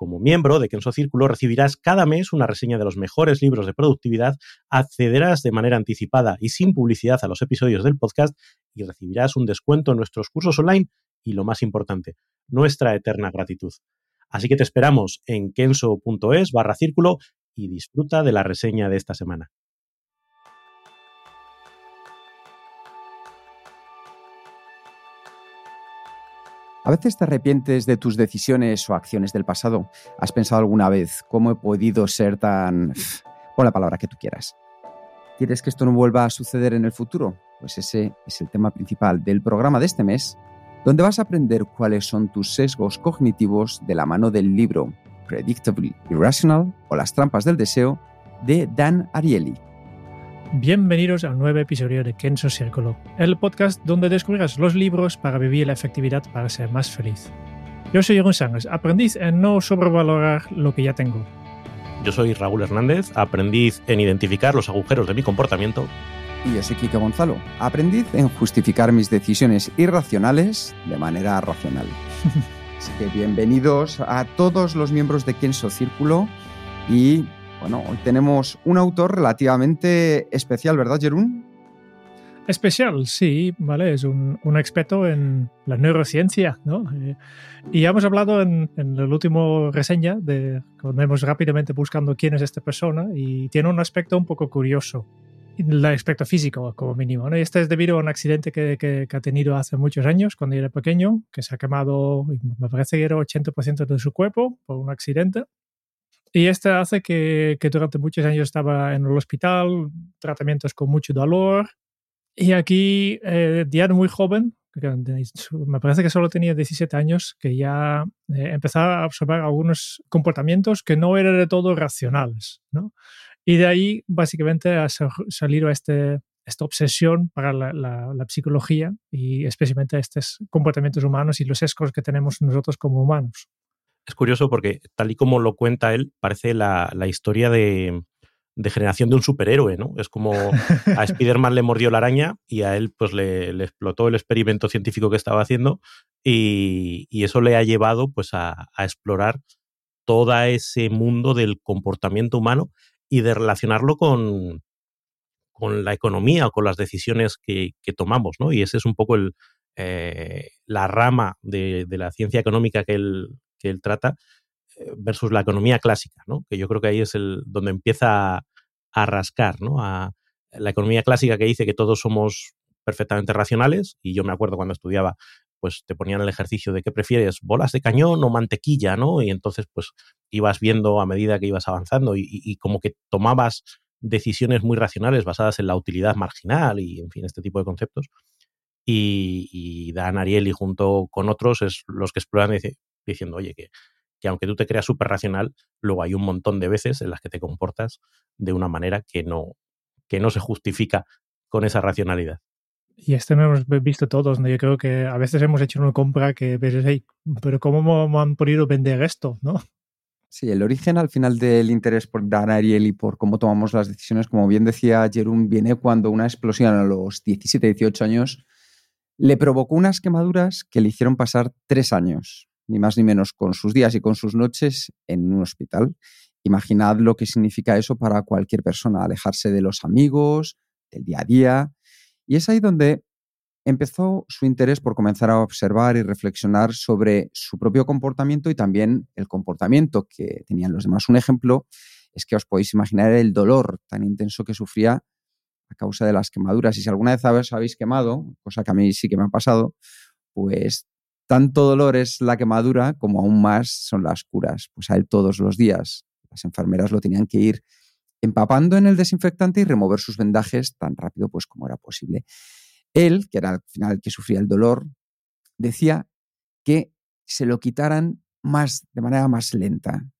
Como miembro de Kenso Círculo recibirás cada mes una reseña de los mejores libros de productividad, accederás de manera anticipada y sin publicidad a los episodios del podcast y recibirás un descuento en nuestros cursos online y, lo más importante, nuestra eterna gratitud. Así que te esperamos en kenso.es barra círculo y disfruta de la reseña de esta semana. A veces te arrepientes de tus decisiones o acciones del pasado. ¿Has pensado alguna vez cómo he podido ser tan... pon la palabra que tú quieras? ¿Quieres que esto no vuelva a suceder en el futuro? Pues ese es el tema principal del programa de este mes, donde vas a aprender cuáles son tus sesgos cognitivos de la mano del libro Predictable Irrational o Las trampas del deseo de Dan Ariely. Bienvenidos a un nuevo episodio de Kenso Círculo, el podcast donde descubrirás los libros para vivir la efectividad para ser más feliz. Yo soy Jeroen Sánchez, aprendiz en no sobrevalorar lo que ya tengo. Yo soy Raúl Hernández, aprendiz en identificar los agujeros de mi comportamiento. Y yo soy Kike Gonzalo, aprendiz en justificar mis decisiones irracionales de manera racional. Así que bienvenidos a todos los miembros de Kenso Círculo y bueno, hoy tenemos un autor relativamente especial, ¿verdad, Jerún? Especial, sí, ¿vale? Es un, un experto en la neurociencia, ¿no? Eh, y ya hemos hablado en, en el último reseña de cuando hemos rápidamente buscando quién es esta persona y tiene un aspecto un poco curioso, el aspecto físico como mínimo, ¿no? Y este es debido a un accidente que, que, que ha tenido hace muchos años, cuando era pequeño, que se ha quemado, me parece que era 80% de su cuerpo por un accidente. Y esto hace que, durante muchos años estaba en el hospital, tratamientos con mucho dolor. Y aquí, eh, ya muy joven, me parece que solo tenía 17 años, que ya eh, empezaba a observar algunos comportamientos que no eran de todo racionales. ¿no? Y de ahí, básicamente, ha salido este, esta obsesión para la, psicología y especialmente estos comportamientos humanos y los sesgos que tenemos nosotros como humanos es curioso porque, tal y como lo cuenta él, parece la, la historia de, de, generación de un superhéroe, ¿no? Es como a Spider-Man le mordió la araña y a él pues le, le, explotó el experimento científico que estaba haciendo y, y eso le ha llevado pues a, a, explorar todo ese mundo del comportamiento humano y de relacionarlo con, con la economía o con las decisiones que, que tomamos, ¿no? Y ese es un poco el, eh, la rama de, de, la ciencia económica que él, que él trata eh, versus la economía clásica, ¿no? que yo creo que ahí es el, donde empieza a, rascar, ¿no? a la economía clásica que dice que todos somos perfectamente racionales, y yo me acuerdo cuando estudiaba, pues te ponían el ejercicio de qué prefieres, bolas de cañón o mantequilla, ¿no? Y entonces, pues ibas viendo a medida que ibas avanzando y como que tomabas decisiones muy racionales basadas en la utilidad marginal y, en fin, este tipo de conceptos. Y, y Dan Ariely junto con otros es los que exploran y dicen, diciendo, oye, que, que aunque tú te creas súper racional, luego hay un montón de veces en las que te comportas de una manera que no, que no se justifica con esa racionalidad. Y esto lo hemos visto todos, ¿no? Yo creo que a veces hemos hecho una compra que ves, hey, pero ¿cómo me han podido vender esto, no? Sí, el origen al final del interés por Dan Ariel y por cómo tomamos las decisiones, como bien decía Jerón, viene cuando una explosión a los 17, 18 años le provocó unas quemaduras que le hicieron pasar tres años ni más ni menos, con sus días y con sus noches en un hospital. Imaginad lo que significa eso para cualquier persona, alejarse de los amigos, del día a día. Y es ahí donde empezó su interés por comenzar a observar y reflexionar sobre su propio comportamiento y también el comportamiento que tenían los demás. Un ejemplo es que os podéis imaginar el dolor tan intenso que sufría a causa de las quemaduras. Y si alguna vez os habéis quemado, cosa que a mí sí que me ha pasado, pues tanto dolor es la quemadura como aún más son las curas. Pues a él todos los días las enfermeras lo tenían que ir empapando en el desinfectante y remover sus vendajes tan rápido pues como era posible. Él, que era al final el que sufría el dolor, decía que se lo quitaran más de manera más lenta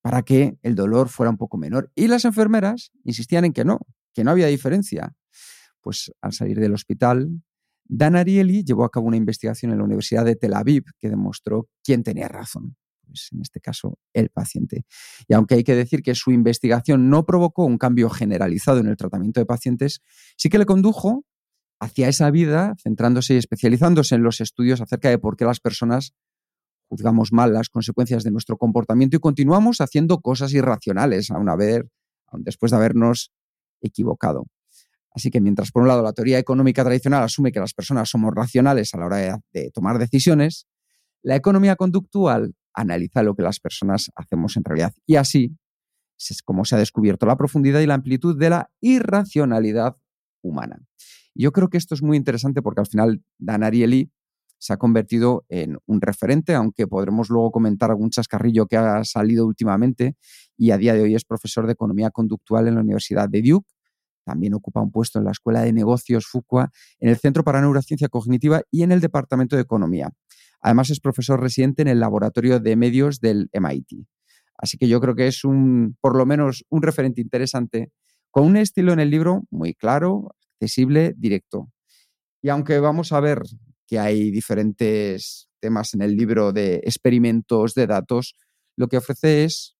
para que el dolor fuera un poco menor. Y las enfermeras insistían en que no, que no había diferencia. Pues al salir del hospital, Dan Ariely llevó a cabo una investigación en la Universidad de Tel Aviv que demostró quién tenía razón. Pues en este caso, el paciente. Y aunque hay que decir que su investigación no provocó un cambio generalizado en el tratamiento de pacientes, sí que le condujo hacia esa vida, centrándose y especializándose en los estudios acerca de por qué las personas juzgamos mal las consecuencias de nuestro comportamiento y continuamos haciendo cosas irracionales, aún, haber, aún después de habernos equivocado. Así que mientras por un lado la teoría económica tradicional asume que las personas somos racionales a la hora de, tomar decisiones, la economía conductual analiza lo que las personas hacemos en realidad. Y así es como se ha descubierto la profundidad y la amplitud de la irracionalidad humana. Yo creo que esto es muy interesante porque al final Dan Ariely se ha convertido en un referente, aunque podremos luego comentar algún chascarrillo que ha salido últimamente y a día de hoy es profesor de economía conductual en la Universidad de Duke. También ocupa un puesto en la Escuela de Negocios Fuqua, en el Centro para Neurociencia Cognitiva y en el Departamento de Economía. Además es profesor residente en el Laboratorio de Medios del MIT. Así que yo creo que es un, por lo menos, un referente interesante, con un estilo en el libro muy claro, accesible, directo. Y aunque vamos a ver que hay diferentes temas en el libro de experimentos de datos, lo que ofrece es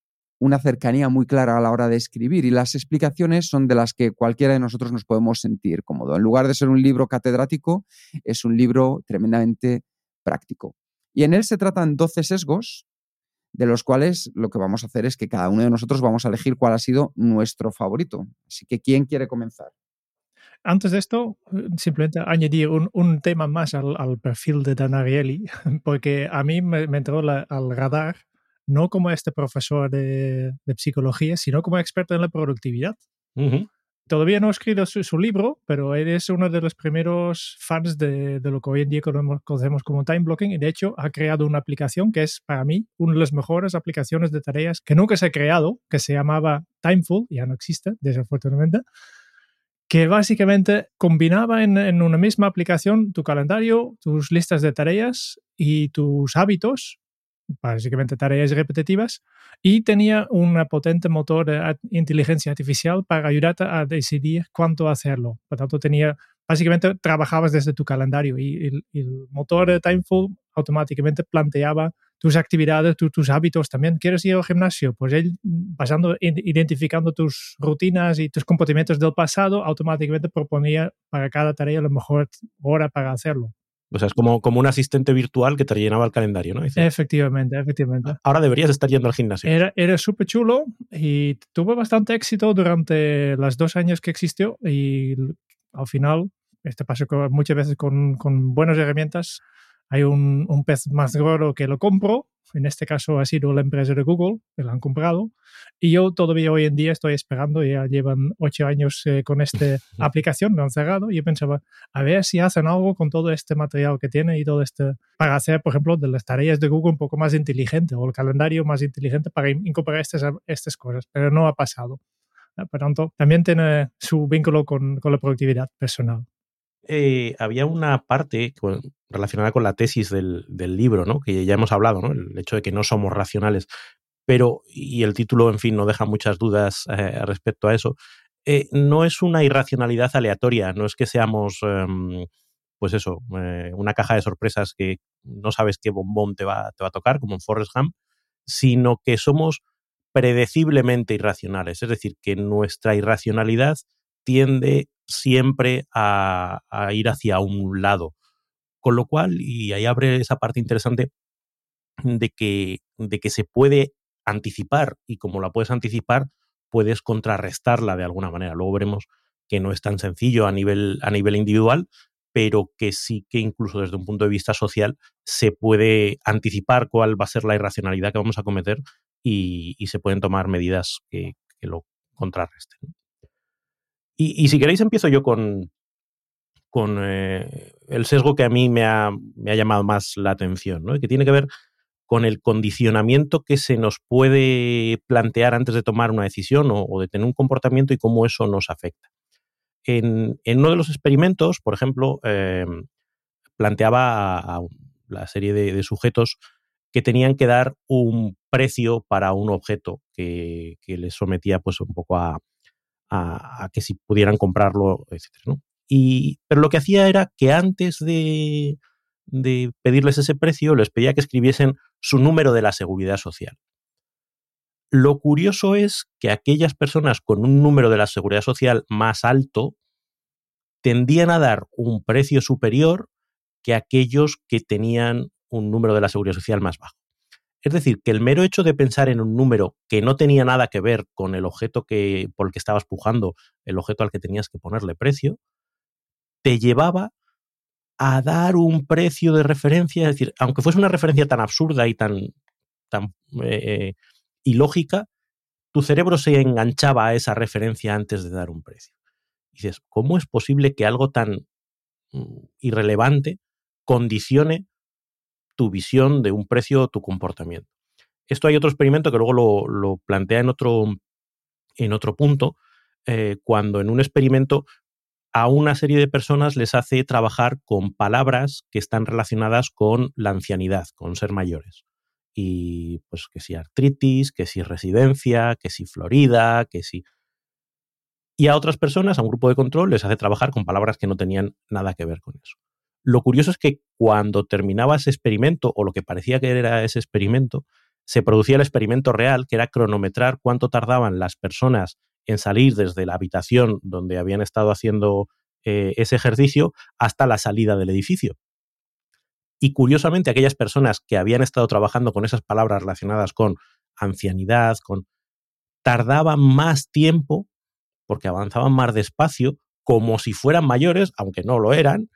una cercanía muy clara a la hora de escribir y las explicaciones son de las que cualquiera de nosotros nos podemos sentir cómodo. En lugar de ser un libro catedrático, es un libro tremendamente práctico. Y en él se tratan 12 sesgos, de los cuales lo que vamos a hacer es que cada uno de nosotros vamos a elegir cuál ha sido nuestro favorito. Así que, ¿quién quiere comenzar? Antes de esto, simplemente añadir un, tema más al, perfil de Dan Ariely, porque a mí me, entró al radar no como este profesor de, psicología, sino como experto en la productividad. Todavía no ha escrito su, libro, pero él es uno de los primeros fans de, lo que hoy en día conocemos como time blocking y de hecho ha creado una aplicación que es para mí una de las mejores aplicaciones de tareas que nunca se ha creado, que se llamaba Timeful, ya no existe, desafortunadamente, que básicamente combinaba en, en una misma aplicación tu calendario, tus listas de tareas y tus hábitos básicamente tareas repetitivas, y tenía un potente motor de inteligencia artificial para ayudarte a decidir cuánto hacerlo. Por tanto, tenía, básicamente trabajabas desde tu calendario y el, motor de Timeful automáticamente planteaba tus actividades, tus hábitos también. ¿Quieres ir al gimnasio? Pues él, pasando, identificando tus rutinas y tus comportamientos del pasado, automáticamente proponía para cada tarea la mejor hora para hacerlo. O sea, es como, como un asistente virtual que te rellenaba el calendario, ¿no? efectivamente, efectivamente. Ahora deberías estar yendo al gimnasio. Era, era súper chulo y tuvo bastante éxito durante los dos años que existió y al final, este pasó muchas veces con, con buenas herramientas, hay un, un pez más gordo que lo compro en este caso ha sido la empresa de Google, que la han comprado, y yo todavía hoy en día estoy esperando, ya llevan ocho años eh, con esta aplicación, lo han cerrado, y yo pensaba, a ver si hacen algo con todo este material que tiene y todo este, para hacer, por ejemplo, de las tareas de Google un poco más inteligente o el calendario más inteligente para incorporar estas, estas cosas, pero no ha pasado. Por tanto, también tiene su vínculo con, con la productividad personal. Eh, había una parte relacionada con la tesis del, libro, ¿no? que ya hemos hablado, ¿no? el hecho de que no somos racionales, pero, y el título, en fin, no deja muchas dudas eh, respecto a eso, eh, no es una irracionalidad aleatoria, no es que seamos, em, pues eso, una caja de sorpresas que no sabes qué bombón te va, te va a tocar, como en Forrest Gump, sino que somos predeciblemente irracionales, es decir, que nuestra irracionalidad tiende siempre a, ir hacia un lado. Con lo cual, y ahí abre esa parte interesante de que, de que se puede anticipar y como la puedes anticipar, puedes contrarrestarla de alguna manera. Luego veremos que no es tan sencillo a nivel, a nivel individual, pero que sí que incluso desde un punto de vista social se puede anticipar cuál va a ser la irracionalidad que vamos a cometer y, se pueden tomar medidas que, lo contrarresten. Y, si queréis empiezo yo con, con eh, el sesgo que a mí me ha, llamado más la atención, ¿no? que tiene que ver con el condicionamiento que se nos puede plantear antes de tomar una decisión o, de tener un comportamiento y cómo eso nos afecta. En, uno de los experimentos, por ejemplo, em, planteaba a, la serie de, sujetos que tenían que dar un precio para un objeto que, les sometía pues un poco a, que si pudieran comprarlo, etc. Pero lo que hacía era que antes de, de pedirles ese precio, les pedía que escribiesen su número de la seguridad social. Lo curioso es que aquellas personas con un número de la seguridad social más alto tendían a dar un precio superior que aquellos que tenían un número de la seguridad social más bajo. Es decir, que el mero hecho de pensar en un número que no tenía nada que ver con el objeto que, por el que estabas pujando, el objeto al que tenías que ponerle precio, te llevaba a dar un precio de referencia, es decir, aunque fuese una referencia tan absurda y tan, tan eh, ilógica, tu cerebro se enganchaba a esa referencia antes de dar un precio. Dices, ¿cómo es posible que algo tan mm, irrelevante condicione tu visión de un precio o tu comportamiento? Esto hay otro experimento que luego lo, plantea en otro, en otro punto, eh, cuando en un experimento a una serie de personas les hace trabajar con palabras que están relacionadas con la ancianidad, con ser mayores. Y pues que si artritis, que si residencia, que si Florida, que si... Y a otras personas, a un grupo de control, les hace trabajar con palabras que no tenían nada que ver con eso. Lo curioso es que cuando terminaba ese experimento, o lo que parecía que era ese experimento, se producía el experimento real, que era cronometrar cuánto tardaban las personas en salir desde la habitación donde habían estado haciendo eh, ese ejercicio hasta la salida del edificio. Y curiosamente, aquellas personas que habían estado trabajando con esas palabras relacionadas con ancianidad, con tardaban más tiempo porque avanzaban más despacio, como si fueran mayores, aunque no lo eran,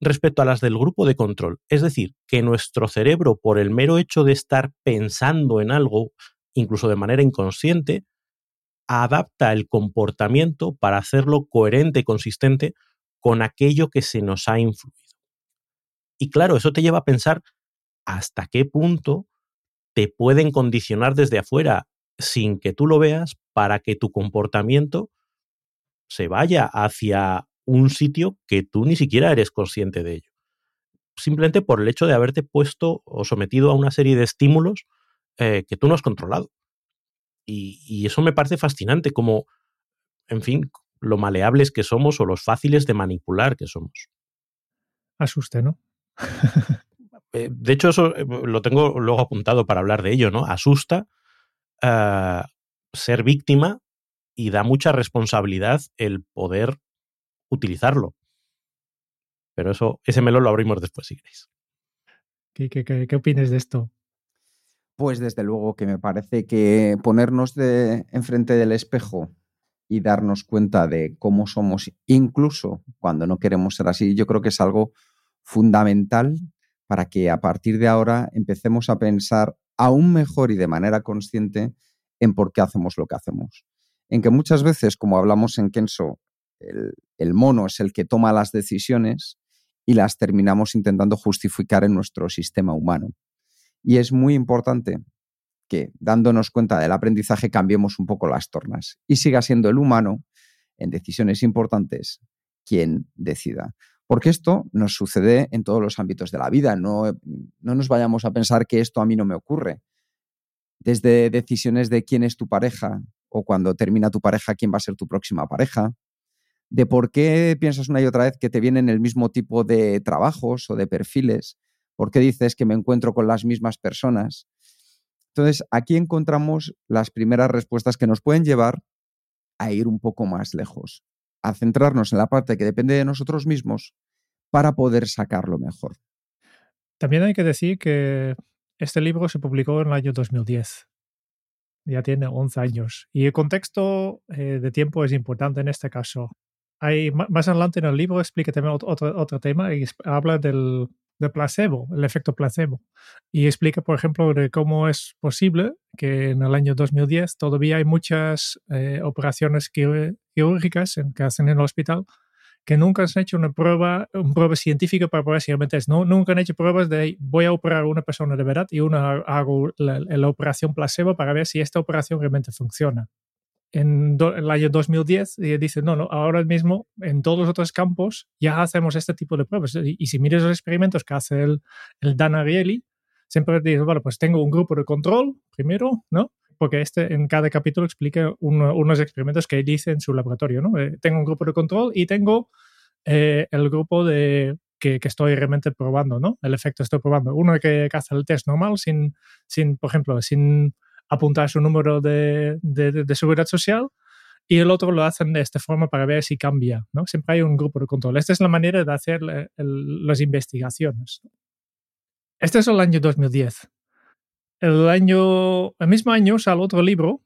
respecto a las del grupo de control. Es decir, que nuestro cerebro, por el mero hecho de estar pensando en algo, incluso de manera inconsciente, adapta el comportamiento para hacerlo coherente y consistente con aquello que se nos ha influido. Y claro, eso te lleva a pensar hasta qué punto te pueden condicionar desde afuera sin que tú lo veas para que tu comportamiento se vaya hacia un sitio que tú ni siquiera eres consciente de ello. Simplemente por el hecho de haberte puesto o sometido a una serie de estímulos eh, que tú no has controlado. Y, eso me parece fascinante, como, en fin, lo maleables que somos o los fáciles de manipular que somos. Asuste, ¿no? Eh, de hecho, eso eh, lo tengo luego apuntado para hablar de ello, ¿no? Asusta ah, ser víctima y da mucha responsabilidad el poder utilizarlo. Pero eso, ese melón lo abrimos después, si queréis. ¿Qué, qué, qué, qué opinas de esto? Pues desde luego que me parece que ponernos de enfrente del espejo y darnos cuenta de cómo somos, incluso cuando no queremos ser así, yo creo que es algo fundamental para que a partir de ahora empecemos a pensar aún mejor y de manera consciente en por qué hacemos lo que hacemos. En que muchas veces, como hablamos en Kenso, el, el mono es el que toma las decisiones y las terminamos intentando justificar en nuestro sistema humano. Y es muy importante que, dándonos cuenta del aprendizaje, cambiemos un poco las tornas y siga siendo el humano, en decisiones importantes, quien decida. Porque esto nos sucede en todos los ámbitos de la vida. No, no nos vayamos a pensar que esto a mí no me ocurre. Desde decisiones de quién es tu pareja o cuando termina tu pareja, quién va a ser tu próxima pareja, de por qué piensas una y otra vez que te vienen el mismo tipo de trabajos o de perfiles, ¿Por qué dices que me encuentro con las mismas personas? Entonces, aquí encontramos las primeras respuestas que nos pueden llevar a ir un poco más lejos, a centrarnos en la parte que depende de nosotros mismos para poder sacarlo mejor. También hay que decir que este libro se publicó en el año 2010. Ya tiene 11 años. Y el contexto eh, de tiempo es importante en este caso. hay, más adelante en el libro explica también otro, otro tema y habla del, del placebo, el efecto placebo. Y explica, por ejemplo, de cómo es posible que en el año 2010 todavía hay muchas eh, operaciones quirúrgicas en, que hacen en el hospital que nunca han hecho una prueba, una prueba científica para probar si realmente es. No, nunca han hecho pruebas de voy a operar a una persona de verdad y una hago la operación placebo para ver si esta operación realmente funciona en el año 2010 y dice, no, no, ahora mismo en todos los otros campos ya hacemos este tipo de pruebas. Y, si miras los experimentos que hace el, el Dan Ariely, siempre dice, bueno, pues tengo un grupo de control primero, ¿no? Porque este en cada capítulo explica unos experimentos que él dice en su laboratorio, ¿no? Eh, tengo un grupo de control y tengo eh, el grupo de que, que, estoy realmente probando, ¿no? El efecto estoy probando. Uno que, que hace el test normal sin, sin por ejemplo, sin apuntar su número de, de, seguridad social y el otro lo hacen de esta forma para ver si cambia. ¿no? Siempre hay un grupo de control. Esta es la manera de hacer las investigaciones. Este es el año 2010. El, año, el mismo año sale otro libro,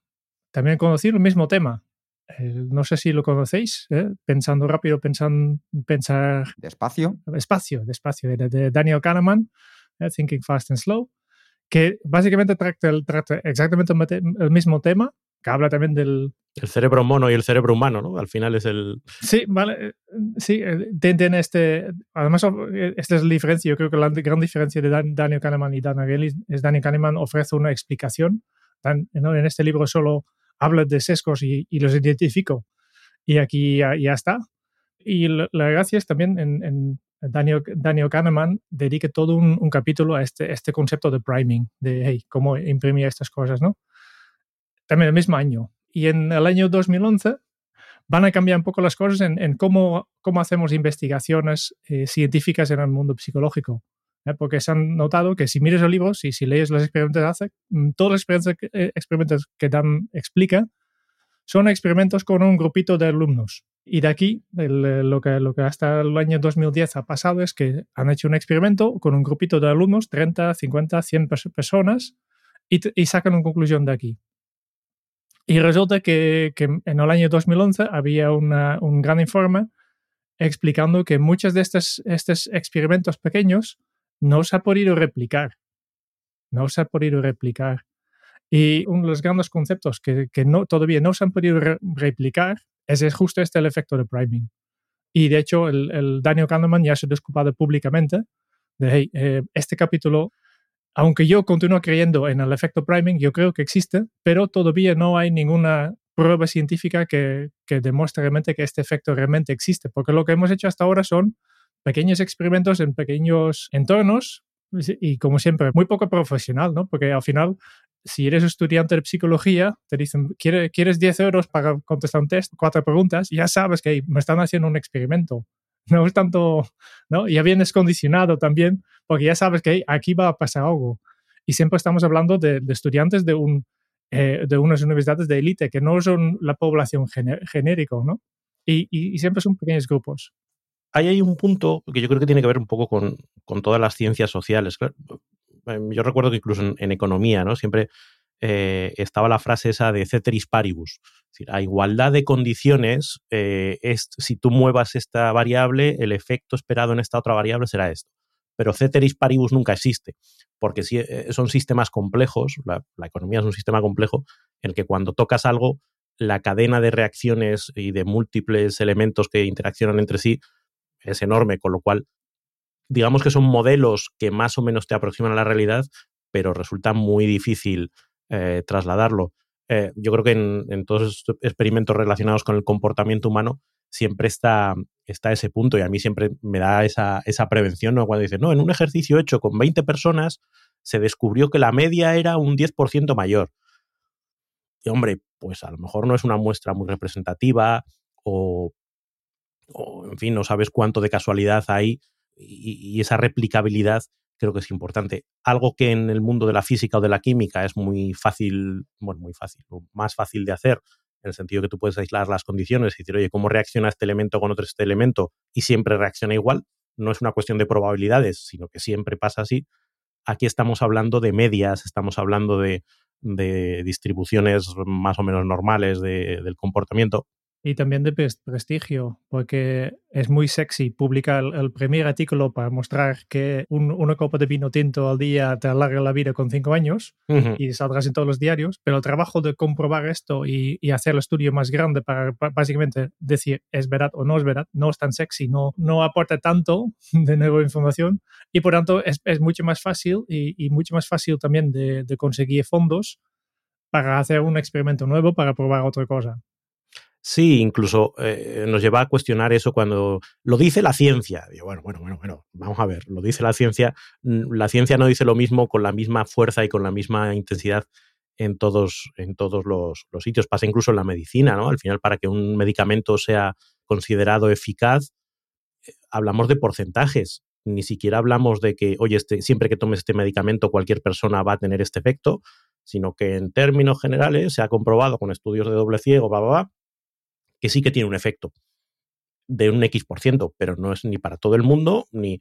también conocido, el mismo tema. Eh, no sé si lo conocéis, ¿eh? pensando rápido, pensando, pensar... Despacio. Despacio, despacio, de, Daniel Kahneman, ¿eh? Thinking Fast and Slow que básicamente trata, trata exactamente el mismo tema, que habla también del... El cerebro mono y el cerebro humano, ¿no? Al final es el... Sí, vale, eh, sí, eh, tiene este... Además, eh, esta es la diferencia, yo creo que la gran diferencia de Daniel Kahneman y Dan Ariely es Daniel Kahneman ofrece una explicación, en este libro solo habla de sesgos y, los identifico, y aquí ya, está. Y la, gracia es también en Daniel, Kahneman dedique todo un, capítulo a este, este concepto de priming, de cómo imprimir estas cosas, ¿no? También el mismo año. Y en el año 2011 van a cambiar un poco las cosas en, cómo, hacemos investigaciones eh, científicas en el mundo psicológico. ¿eh? Porque se han notado que si miras el libro, si, si lees los experimentos que hace, mm, todos los experimentos, eh, experimentos que Dan explica son experimentos con un grupito de alumnos. Y de aquí, eh, lo, que, lo que hasta el año 2010 ha pasado es que han hecho un experimento con un grupito de alumnos, 30, 50, 100 personas, y, y sacan una conclusión de aquí. Y resulta que, que en el año 2011 había una, un gran informe explicando que muchos de estos, estos experimentos pequeños no se ha podido replicar. No se ha podido replicar. Y uno de los grandes conceptos que, que no, todavía no se han podido replicar ese es justo este el efecto de priming. Y de hecho, el, Daniel Kahneman ya se ha disculpado públicamente de, hey, eh, este capítulo, aunque yo continúo creyendo en el efecto priming, yo creo que existe, pero todavía no hay ninguna prueba científica que, que demuestre realmente que este efecto realmente existe, porque lo que hemos hecho hasta ahora son pequeños experimentos en pequeños entornos y como siempre, muy poco profesional, ¿no? Porque al final si eres estudiante de psicología, te dicen, ¿quieres 10 euros para contestar un test? Cuatro preguntas, ya sabes que me están haciendo un experimento. No es tanto, ¿no? Ya vienes condicionado también, porque ya sabes que aquí va a pasar algo. Y siempre estamos hablando de, estudiantes de, un, eh, de unas universidades de élite, que no son la población genérica, ¿no? Y, y, siempre son pequeños grupos. Ahí hay un punto que yo creo que tiene que ver un poco con, con todas las ciencias sociales. Yo recuerdo que incluso en, economía, ¿no? Siempre eh, estaba la frase esa de ceteris paribus. Es decir, a igualdad de condiciones, eh, es, si tú muevas esta variable, el efecto esperado en esta otra variable será esto. Pero ceteris paribus nunca existe, porque si, eh, son sistemas complejos, la, la, economía es un sistema complejo, en el que cuando tocas algo, la cadena de reacciones y de múltiples elementos que interaccionan entre sí es enorme, con lo cual digamos que son modelos que más o menos te aproximan a la realidad, pero resulta muy difícil eh, trasladarlo. Eh, yo creo que en, todos estos experimentos relacionados con el comportamiento humano siempre está, ese punto y a mí siempre me da esa, esa prevención cuando dicen, no, en un ejercicio hecho con 20 personas se descubrió que la media era un 10% mayor. Y hombre, pues a lo mejor no es una muestra muy representativa o en fin, no sabes cuánto de casualidad hay y, esa replicabilidad creo que es importante. Algo que en el mundo de la física o de la química es muy fácil, bueno, muy fácil, o más fácil de hacer, en el sentido que tú puedes aislar las condiciones y decir, oye, ¿cómo reacciona este elemento con otro este elemento? Y siempre reacciona igual. No es una cuestión de probabilidades, sino que siempre pasa así. Aquí estamos hablando de medias, estamos hablando de, distribuciones más o menos normales del comportamiento. Y también de prestigio, porque es muy sexy publicar el, primer artículo para mostrar que una copa de vino tinto al día te alarga la vida con cinco años y saldrás en todos los diarios, pero el trabajo de comprobar esto y, hacer el estudio más grande para, básicamente decir es verdad o no es verdad, no es tan sexy, no, no aporta tanto de nueva información y por tanto es, es mucho más fácil y, mucho más fácil también de, de conseguir fondos para hacer un experimento nuevo, para probar otra cosa. Sí, incluso eh, nos lleva a cuestionar eso cuando lo dice la ciencia. Digo, bueno, bueno, bueno, bueno, vamos a ver, lo dice la ciencia. Mm, la ciencia no dice lo mismo con la misma fuerza y con la misma intensidad en todos, en todos los, sitios. Pasa incluso en la medicina, ¿no? Al final, para que un medicamento sea considerado eficaz, eh, hablamos de porcentajes. Ni siquiera hablamos de que, oye, este, siempre que tomes este medicamento, cualquier persona va a tener este efecto, sino que en términos generales se ha comprobado con estudios de doble ciego, bla, bla, bla, que sí que tiene un efecto de un X%, pero no es ni para todo el mundo, ni...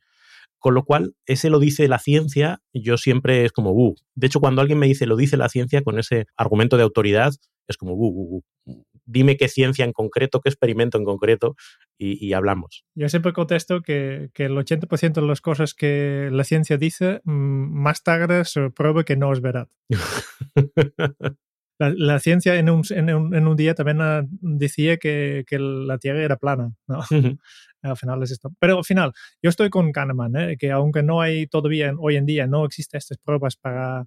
Con lo cual, ese lo dice la ciencia, yo siempre es como, uh. De hecho, cuando alguien me dice lo dice la ciencia con ese argumento de autoridad, es como, uh, uh, dime qué ciencia en concreto, qué experimento en concreto y, hablamos. Yo siempre contesto que, que el 80% de las cosas que la ciencia dice, mm, más tarde se prueba que no es verdad. la, ciencia en un, en, un, día también decía que, que, la Tierra era plana. ¿no? al final es esto. Pero al final, yo estoy con Kahneman, ¿eh? que aunque no hay todavía hoy en día, no existen estas pruebas para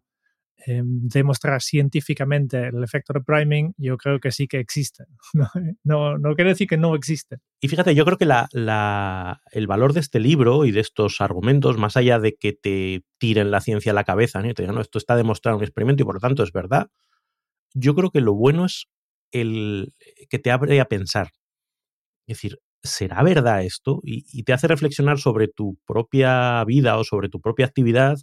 em, demostrar científicamente el efecto de priming, yo creo que sí que existe. No, no, quiere decir que no existe. Y fíjate, yo creo que la, la, el valor de este libro y de estos argumentos, más allá de que te tiren la ciencia a la cabeza, ¿no? y te digan, no, esto está demostrado en un experimento y por lo tanto es verdad, yo creo que lo bueno es el que te abre a pensar. Es decir, ¿será verdad esto? Y, te hace reflexionar sobre tu propia vida o sobre tu propia actividad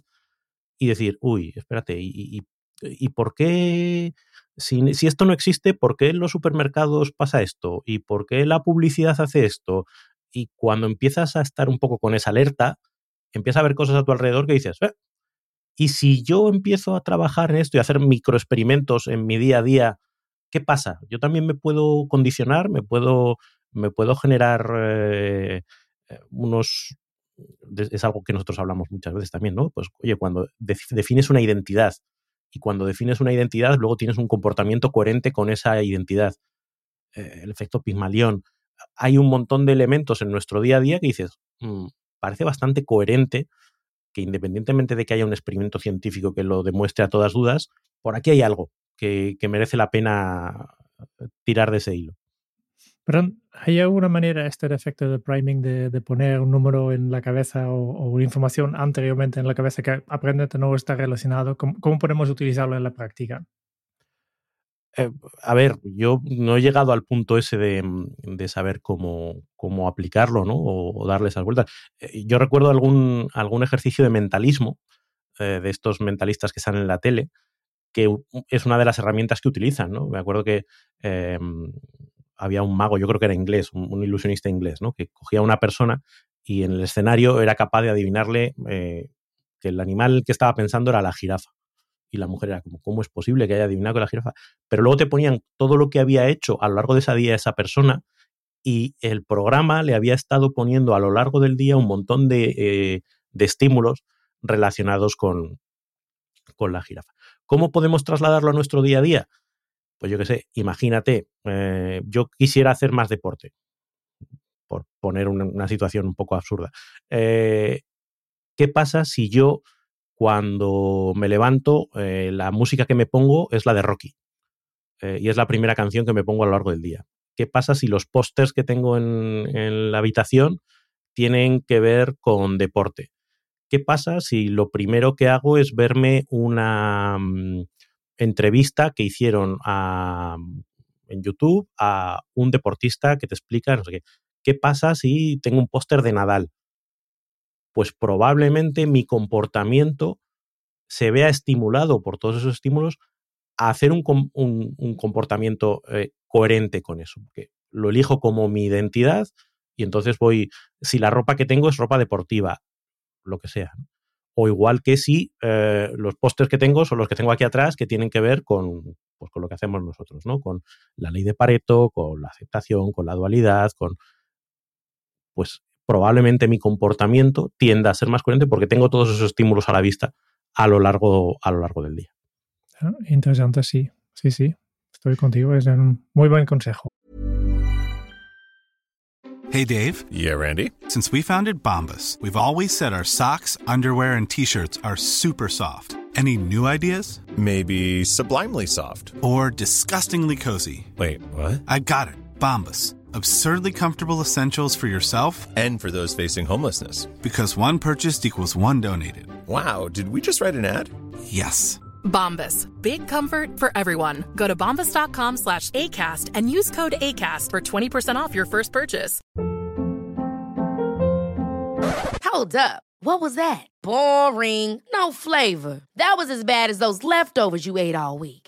y decir, uy, espérate, ¿y, y, por qué? Si, si, esto no existe, ¿por qué en los supermercados pasa esto? ¿Y por qué la publicidad hace esto? Y cuando empiezas a estar un poco con esa alerta, empiezas a ver cosas a tu alrededor que dices, eh, y si yo empiezo a trabajar en esto y a hacer microexperimentos en mi día a día, ¿qué pasa? Yo también me puedo condicionar, me puedo, me puedo generar eh, eh, unos... Es algo que nosotros hablamos muchas veces también, ¿no? Pues, oye, cuando defines una identidad y cuando defines una identidad, luego tienes un comportamiento coherente con esa identidad. Eh, el efecto Pigmalión. Hay un montón de elementos en nuestro día a día que dices, mm, parece bastante coherente que independientemente de que haya un experimento científico que lo demuestre a todas dudas, por aquí hay algo que, merece la pena tirar de ese hilo. Pero ¿hay alguna manera este efecto de priming de, poner un número en la cabeza o, información anteriormente en la cabeza que aparentemente no está relacionado? ¿Cómo, podemos utilizarlo en la práctica? Eh, a ver, yo no he llegado al punto ese de, mm, saber cómo, cómo, aplicarlo, ¿no? O, darle esas vueltas. Eh, yo recuerdo algún, algún ejercicio de mentalismo eh, de estos mentalistas que salen en la tele, que es una de las herramientas que utilizan, ¿no? Me acuerdo que em, había un mago, yo creo que era inglés, un, ilusionista inglés, ¿no? Que cogía a una persona y en el escenario era capaz de adivinarle que el animal que estaba pensando era la jirafa y la mujer era como, ¿cómo es posible que haya adivinado con la jirafa? Pero luego te ponían todo lo que había hecho a lo largo de ese día esa persona y el programa le había estado poniendo a lo largo del día un montón de, eh, estímulos relacionados con, con, la jirafa. ¿Cómo podemos trasladarlo a nuestro día a día? Pues yo qué sé, imagínate, eh, yo quisiera hacer más deporte, por poner una, situación un poco absurda. Eh, ¿Qué pasa si yo cuando me levanto, eh, la música que me pongo es la de Rocky. Eh, y es la primera canción que me pongo a lo largo del día. ¿Qué pasa si los pósters que tengo en, la habitación tienen que ver con deporte? ¿Qué pasa si lo primero que hago es verme una mm, entrevista que hicieron en YouTube a un deportista que te explica no sé qué? ¿Qué pasa si tengo un póster de Nadal? Pues probablemente mi comportamiento se vea estimulado por todos esos estímulos a hacer un, comportamiento eh, coherente con eso. Porque lo elijo como mi identidad y entonces voy, si la ropa que tengo es ropa deportiva, lo que sea, o igual que si eh, los pósters que tengo son los que tengo aquí atrás que tienen que ver con, pues, con lo que hacemos nosotros, ¿no? Con la ley de Pareto, con la aceptación, con la dualidad, con... Pues probablemente mi comportamiento tienda a ser más coherente porque tengo todos esos estímulos a la vista a lo largo, a lo largo del día. Ah, interesante, sí. Sí, sí. Estoy contigo. Es un muy buen consejo. Hey, Dave. Yeah, Randy. Since we founded Bombus, we've always said our socks, underwear, and T-shirts are super soft. Any new ideas? Maybe sublimely soft. Or disgustingly cozy. Wait, what? I got it. Bombus. Absurdly comfortable essentials for yourself and for those facing homelessness. Because one purchased equals one donated. Wow, did we just write an ad? Yes. Bombas. Big comfort for everyone. Go to bombas.com slash ACAST and use code ACAST for 20% off your first purchase. Hold up. What was that? Boring. No flavor. That was as bad as those leftovers you ate all week.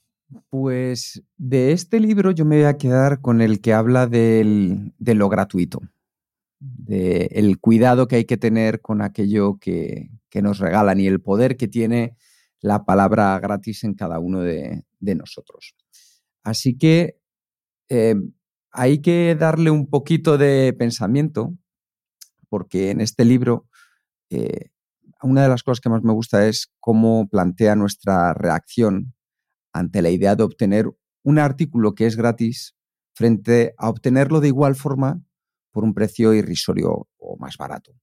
Pues de este libro yo me voy a quedar con el que habla del, de lo gratuito, del cuidado que hay que tener con aquello que, que, nos regalan y el poder que tiene la palabra gratis en cada uno de, de nosotros. Así que eh, hay que darle un poquito de pensamiento, porque en este libro eh, una de las cosas que más me gusta es cómo plantea nuestra reacción ante la idea de obtener un artículo que es gratis frente a obtenerlo de igual forma por un precio irrisorio o más barato.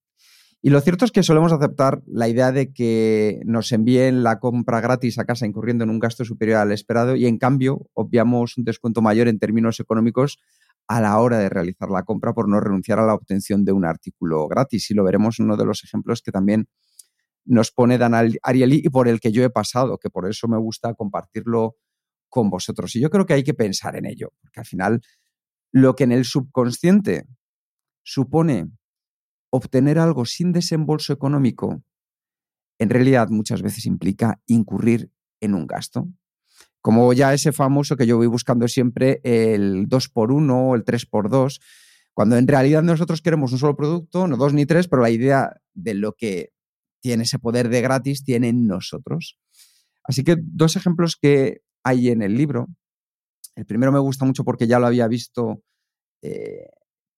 Y lo cierto es que solemos aceptar la idea de que nos envíen la compra gratis a casa incurriendo en un gasto superior al esperado y en cambio obviamos un descuento mayor en términos económicos a la hora de realizar la compra por no renunciar a la obtención de un artículo gratis. Y lo veremos en uno de los ejemplos que también nos pone Dan Ariely y por el que yo he pasado, que por eso me gusta compartirlo con vosotros. Y yo creo que hay que pensar en ello, porque al final lo que en el subconsciente supone obtener algo sin desembolso económico, en realidad muchas veces implica incurrir en un gasto. Como ya ese famoso que yo voy buscando siempre, el 2x1 o el 3x2, cuando en realidad nosotros queremos un solo producto, no dos ni tres, pero la idea de lo que tiene ese poder de gratis, tiene en nosotros. Así que dos ejemplos que hay en el libro. El primero me gusta mucho porque ya lo había visto eh,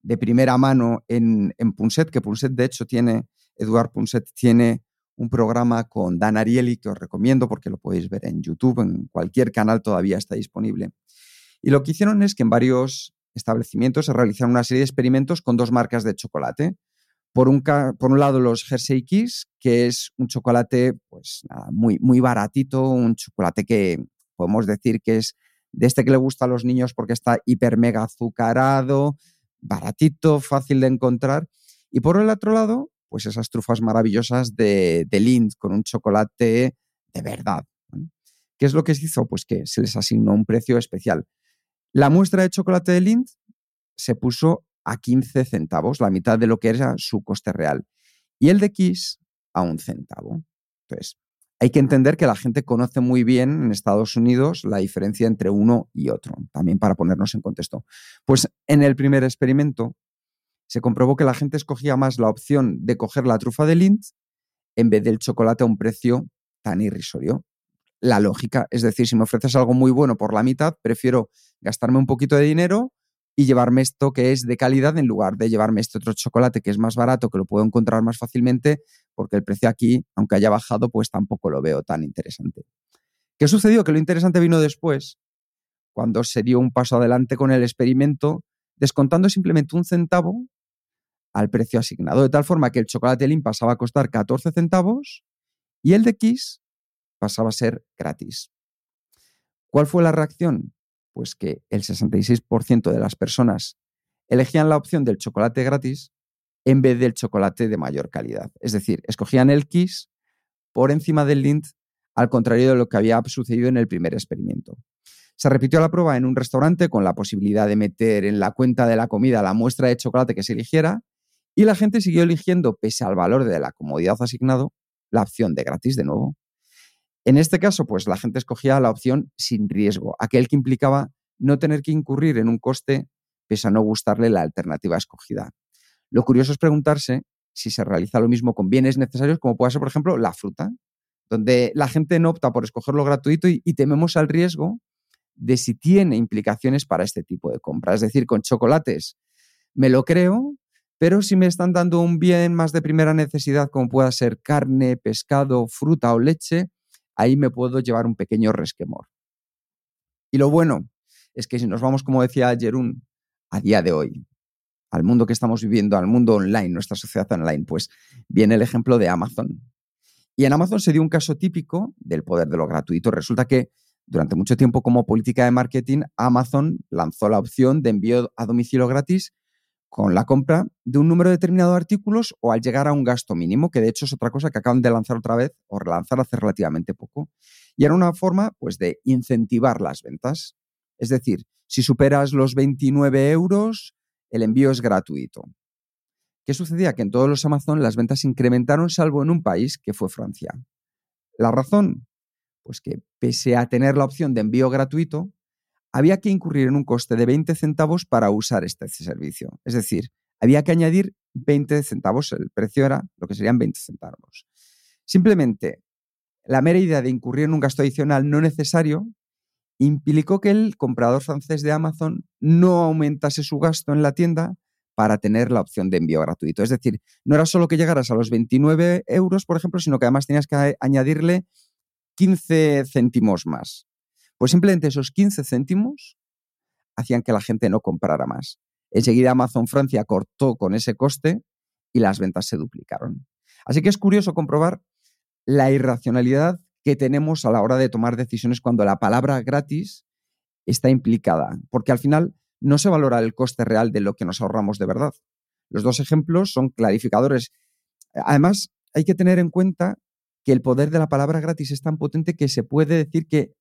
de primera mano en, en, Punset, que Punset de hecho tiene, Eduard Punset tiene un programa con Dan Ariely que os recomiendo porque lo podéis ver en YouTube, en cualquier canal todavía está disponible. Y lo que hicieron es que en varios establecimientos se realizaron una serie de experimentos con dos marcas de chocolate. Por un, por un lado, los Hershey Kiss, que es un chocolate pues, muy, muy baratito, un chocolate que podemos decir que es de este que le gusta a los niños porque está hiper mega azucarado, baratito, fácil de encontrar. Y por el otro lado, pues esas trufas maravillosas de, de con un chocolate de verdad. ¿Qué es lo que se hizo? Pues que se les asignó un precio especial. La muestra de chocolate de Lindt se puso a 15 centavos, la mitad de lo que era su coste real. Y el de Kiss a un centavo. Entonces, hay que entender que la gente conoce muy bien en Estados Unidos la diferencia entre uno y otro, también para ponernos en contexto. Pues en el primer experimento se comprobó que la gente escogía más la opción de coger la trufa de Lindt en vez del chocolate a un precio tan irrisorio. La lógica, es decir, si me ofreces algo muy bueno por la mitad, prefiero gastarme un poquito de dinero y llevarme esto que es de calidad en lugar de llevarme este otro chocolate que es más barato, que lo puedo encontrar más fácilmente, porque el precio aquí, aunque haya bajado, pues tampoco lo veo tan interesante. ¿Qué sucedió? Que lo interesante vino después, cuando se dio un paso adelante con el experimento, descontando simplemente un centavo al precio asignado, de tal forma que el chocolate Lin pasaba a costar 14 centavos y el de Kiss pasaba a ser gratis. ¿Cuál fue la reacción? Pues que el 66% de las personas elegían la opción del chocolate gratis en vez del chocolate de mayor calidad. Es decir, escogían el Kiss por encima del Lindt al contrario de lo que había sucedido en el primer experimento. Se repitió la prueba en un restaurante con la posibilidad de meter en la cuenta de la comida la muestra de chocolate que se eligiera y la gente siguió eligiendo, pese al valor de la comodidad asignado, la opción de gratis de nuevo. En este caso, pues la gente escogía la opción sin riesgo, aquel que implicaba no tener que incurrir en un coste pese a no gustarle la alternativa escogida. Lo curioso es preguntarse si se realiza lo mismo con bienes necesarios como puede ser, por ejemplo, la fruta, donde la gente no opta por escogerlo gratuito y, y tememos al riesgo de si tiene implicaciones para este tipo de compra. Es decir, con chocolates me lo creo, pero si me están dando un bien más de primera necesidad, como pueda ser carne, pescado, fruta o leche, ahí me puedo llevar un pequeño resquemor. Y lo bueno es que si nos vamos, como decía Jerún, a día de hoy, al mundo que estamos viviendo, al mundo online, nuestra sociedad online, pues viene el ejemplo de Amazon. Y en Amazon se dio un caso típico del poder de lo gratuito. Resulta que durante mucho tiempo como política de marketing, Amazon lanzó la opción de envío a domicilio gratis con la compra de un número determinado de artículos o al llegar a un gasto mínimo, que de hecho es otra cosa que acaban de lanzar otra vez o relanzar hace relativamente poco. Y era una forma pues, de incentivar las ventas. Es decir, si superas los 29 euros, el envío es gratuito. ¿Qué sucedía? Que en todos los Amazon las ventas incrementaron, salvo en un país que fue Francia. ¿La razón? Pues que pese a tener la opción de envío gratuito, había que incurrir en un coste de 20 centavos para usar este servicio. Es decir, había que añadir 20 centavos, el precio era lo que serían 20 centavos. Simplemente, la mera idea de incurrir en un gasto adicional no necesario implicó que el comprador francés de Amazon no aumentase su gasto en la tienda para tener la opción de envío gratuito. Es decir, no era solo que llegaras a los 29 euros, por ejemplo, sino que además tenías que añadirle 15 céntimos más. Pues simplemente esos 15 céntimos hacían que la gente no comprara más. Enseguida Amazon Francia cortó con ese coste y las ventas se duplicaron. Así que es curioso comprobar la irracionalidad que tenemos a la hora de tomar decisiones cuando la palabra gratis está implicada, porque al final no se valora el coste real de lo que nos ahorramos de verdad. Los dos ejemplos son clarificadores. Además, hay que tener en cuenta que el poder de la palabra gratis es tan potente que se puede decir que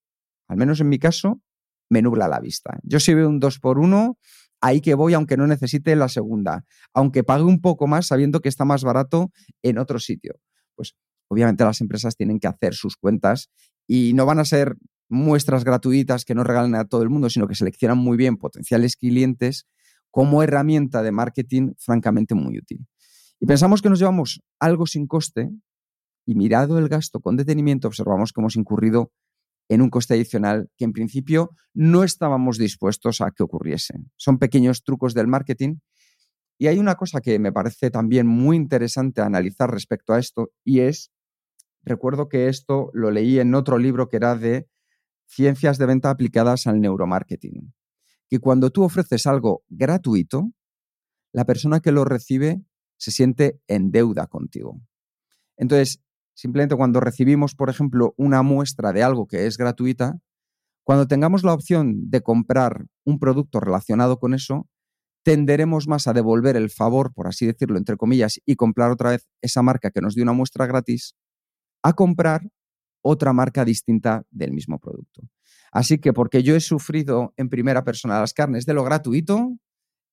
al menos en mi caso, me nubla la vista. Yo si veo un 2 por 1 ahí que voy aunque no necesite la segunda, aunque pague un poco más sabiendo que está más barato en otro sitio. Pues obviamente las empresas tienen que hacer sus cuentas y no van a ser muestras gratuitas que no regalen a todo el mundo, sino que seleccionan muy bien potenciales clientes como herramienta de marketing francamente muy útil. Y pensamos que nos llevamos algo sin coste y mirado el gasto con detenimiento observamos que hemos incurrido en un coste adicional que en principio no estábamos dispuestos a que ocurriese. Son pequeños trucos del marketing. Y hay una cosa que me parece también muy interesante analizar respecto a esto y es, recuerdo que esto lo leí en otro libro que era de ciencias de venta aplicadas al neuromarketing, que cuando tú ofreces algo gratuito, la persona que lo recibe se siente en deuda contigo. Entonces, Simplemente cuando recibimos, por ejemplo, una muestra de algo que es gratuita, cuando tengamos la opción de comprar un producto relacionado con eso, tenderemos más a devolver el favor, por así decirlo, entre comillas, y comprar otra vez esa marca que nos dio una muestra gratis, a comprar otra marca distinta del mismo producto. Así que porque yo he sufrido en primera persona las carnes de lo gratuito,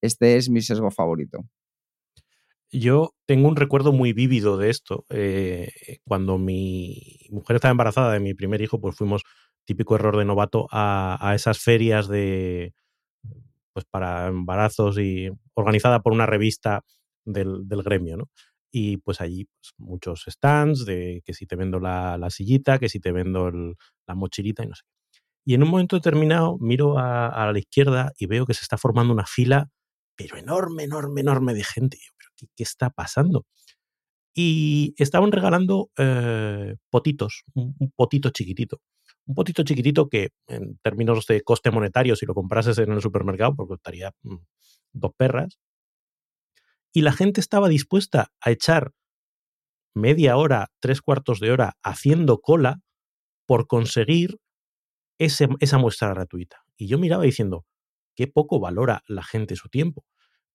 este es mi sesgo favorito. Yo tengo un recuerdo muy vívido de esto. Eh, cuando mi mujer estaba embarazada de mi primer hijo, pues fuimos, típico error de novato, a, esas ferias de pues para embarazos y organizada por una revista del, gremio, ¿no? Y pues allí pues, muchos stands de que si te vendo la, sillita, que si te vendo la mochilita y no sé. Y en un momento determinado miro a, a la izquierda y veo que se está formando una fila, pero enorme, enorme, enorme de gente. ¿Qué, está pasando? Y estaban regalando eh, potitos, un, potito chiquitito. Un potito chiquitito que en términos de coste monetario, si lo comprases en el supermercado, pues costaría mm, dos perras. Y la gente estaba dispuesta a echar media hora, tres cuartos de hora haciendo cola por conseguir esa muestra gratuita. Y yo miraba diciendo, qué poco valora la gente su tiempo.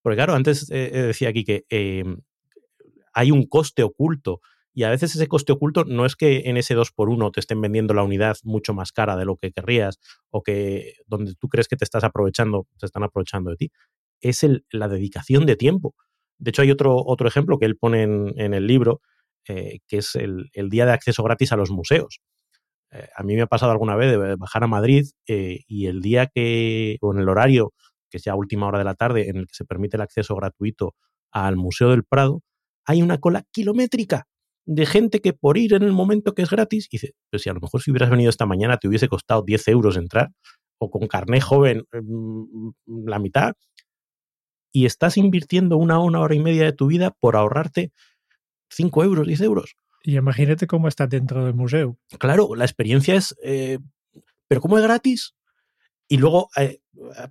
Porque claro, antes eh, eh, decía aquí que em, hay un coste oculto Y a veces ese coste oculto no es que en ese 2x1 te estén vendiendo la unidad mucho más cara de lo que querrías o que donde tú crees que te estás aprovechando, te están aprovechando de ti. Es el, la dedicación de tiempo. De hecho, hay otro, otro ejemplo que él pone en, el libro, eh, que es el, día de acceso gratis a los museos. A mí me ha pasado alguna vez de bajar a Madrid y el día que, o en el horario, que es ya última hora de la tarde, en el que se permite el acceso gratuito al Museo del Prado, hay una cola kilométrica de gente que por ir en el momento que es gratis, dice, pues si a lo mejor si hubieras venido esta mañana te hubiese costado 10 euros entrar, o con carné joven mm, la mitad, y estás invirtiendo una, una hora y media de tu vida por ahorrarte 5 euros, 10 euros. Y imagínate cómo está dentro del museo. Claro, la experiencia es, eh, pero ¿cómo es gratis? Y luego, eh,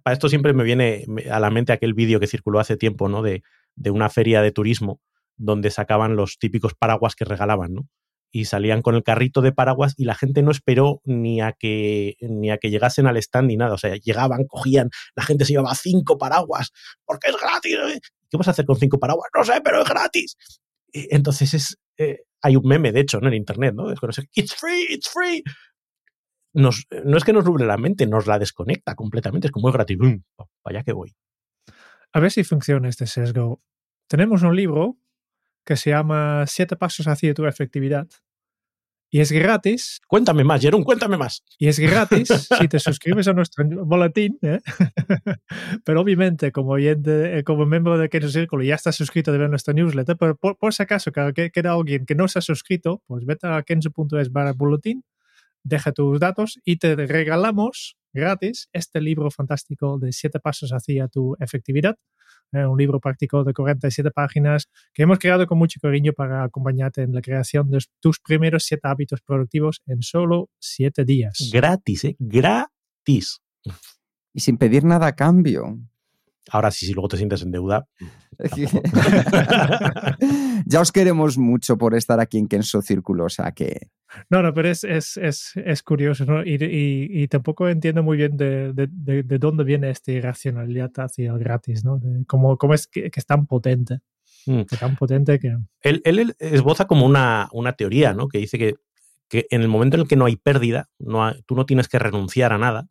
para esto siempre me viene a la mente aquel vídeo que circuló hace tiempo, ¿no? De, de una feria de turismo donde sacaban los típicos paraguas que regalaban, ¿no? Y salían con el carrito de paraguas y la gente no esperó ni a que ni a que llegasen al stand ni nada. O sea, llegaban, cogían, la gente se llevaba cinco paraguas, porque es gratis. ¿eh? ¿Qué vas a hacer con cinco paraguas? No sé, pero es gratis. Entonces es, eh, hay un meme, de hecho, ¿no? en internet, ¿no? Es it's free, it's free. Nos, no es que nos rubre la mente, nos la desconecta completamente. Es como es gratis. Allá que voy. A ver si funciona este sesgo. Tenemos un libro que se llama Siete pasos hacia tu efectividad. Y es gratis. Cuéntame más, Jerón, cuéntame más. Y es gratis si te suscribes a nuestro boletín. ¿eh? Pero obviamente, como oyente, eh, como miembro de Kenzo Círculo, ya estás suscrito de ver nuestra newsletter. Pero por, por si acaso que queda alguien que no se ha suscrito, pues vete a kenzo.es barra boletín, deja tus datos y te regalamos gratis este libro fantástico de siete pasos hacia tu efectividad eh, un libro práctico de 47 páginas que hemos creado con mucho cariño para acompañarte en la creación de tus primeros siete hábitos productivos en solo siete días. Gratis, ¿eh? Gratis. Y sin pedir nada a cambio. Ahora sí, si luego te sientes en deuda. ya os queremos mucho por estar aquí en Kenso Círculo, o sea que... No, no, pero es, es, es, es curioso, ¿no? Y, y, y, tampoco entiendo muy bien de, de, de, de, dónde viene esta irracionalidad hacia el gratis, ¿no? cómo, cómo, es que, que, es tan potente. Mm. Que tan potente que... Él, él esboza como una, una teoría, ¿no? Que dice que, que, en el momento en el que no hay pérdida, no hay, tú no tienes que renunciar a nada,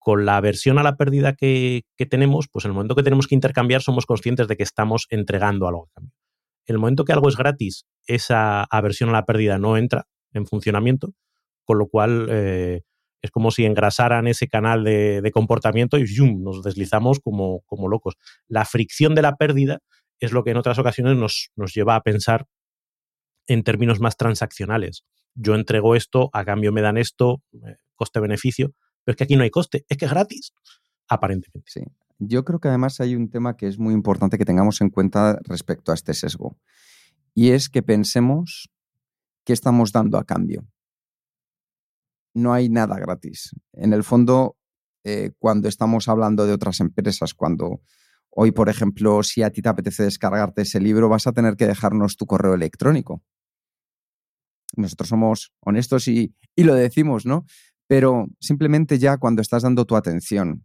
con la aversión a la pérdida que, tenemos, pues en el momento que tenemos que intercambiar somos conscientes de que estamos entregando algo. En el momento que algo es gratis, esa aversión a la pérdida no entra en funcionamiento, con lo cual eh, es como si engrasaran ese canal de, de comportamiento y ¡yum! nos deslizamos como, como, locos. La fricción de la pérdida es lo que en otras ocasiones nos, nos lleva a pensar en términos más transaccionales. Yo entrego esto, a cambio me dan esto, eh, coste-beneficio, pero es que aquí no hay coste, es que es gratis, aparentemente. Sí. Yo creo que además hay un tema que es muy importante que tengamos en cuenta respecto a este sesgo. Y es que pensemos qué estamos dando a cambio. No hay nada gratis. En el fondo, eh, cuando estamos hablando de otras empresas, cuando hoy, por ejemplo, si a ti te apetece descargarte ese libro, vas a tener que dejarnos tu correo electrónico. Nosotros somos honestos y, y lo decimos, ¿no? Pero simplemente ya cuando estás dando tu atención,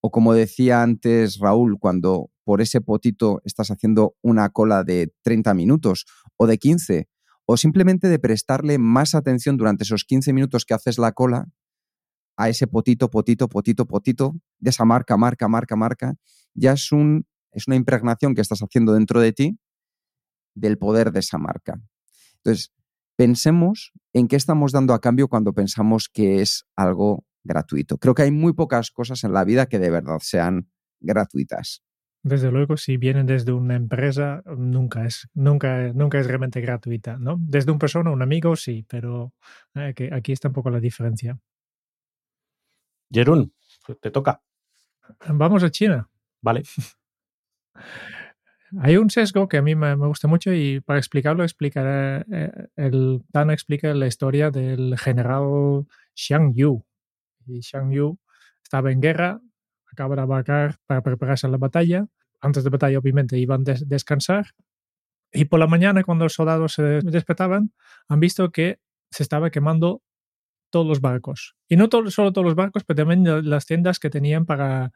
o como decía antes Raúl, cuando por ese potito estás haciendo una cola de 30 minutos o de 15, o simplemente de prestarle más atención durante esos 15 minutos que haces la cola a ese potito, potito, potito, potito, de esa marca, marca, marca, marca, ya es, un, es una impregnación que estás haciendo dentro de ti del poder de esa marca. Entonces, pensemos en qué estamos dando a cambio cuando pensamos que es algo gratuito. Creo que hay muy pocas cosas en la vida que de verdad sean gratuitas. Desde luego, si vienen desde una empresa, nunca es, nunca, nunca es realmente gratuita, ¿no? Desde una persona, un amigo, sí, pero eh, que aquí está un poco la diferencia. Jerún, te toca. Vamos a China. Vale. Hay un sesgo que a mí me, me gusta mucho y para explicarlo explicaré, eh, el Dan explica la historia del general Xiang Yu. Y Xiang Yu estaba en guerra, acaba de abarcar para prepararse a la batalla. Antes de batalla, obviamente, iban a des descansar. Y por la mañana, cuando los soldados se despertaban, han visto que se estaba quemando todos los barcos. Y no todo, solo todos los barcos, pero también las tiendas que tenían para,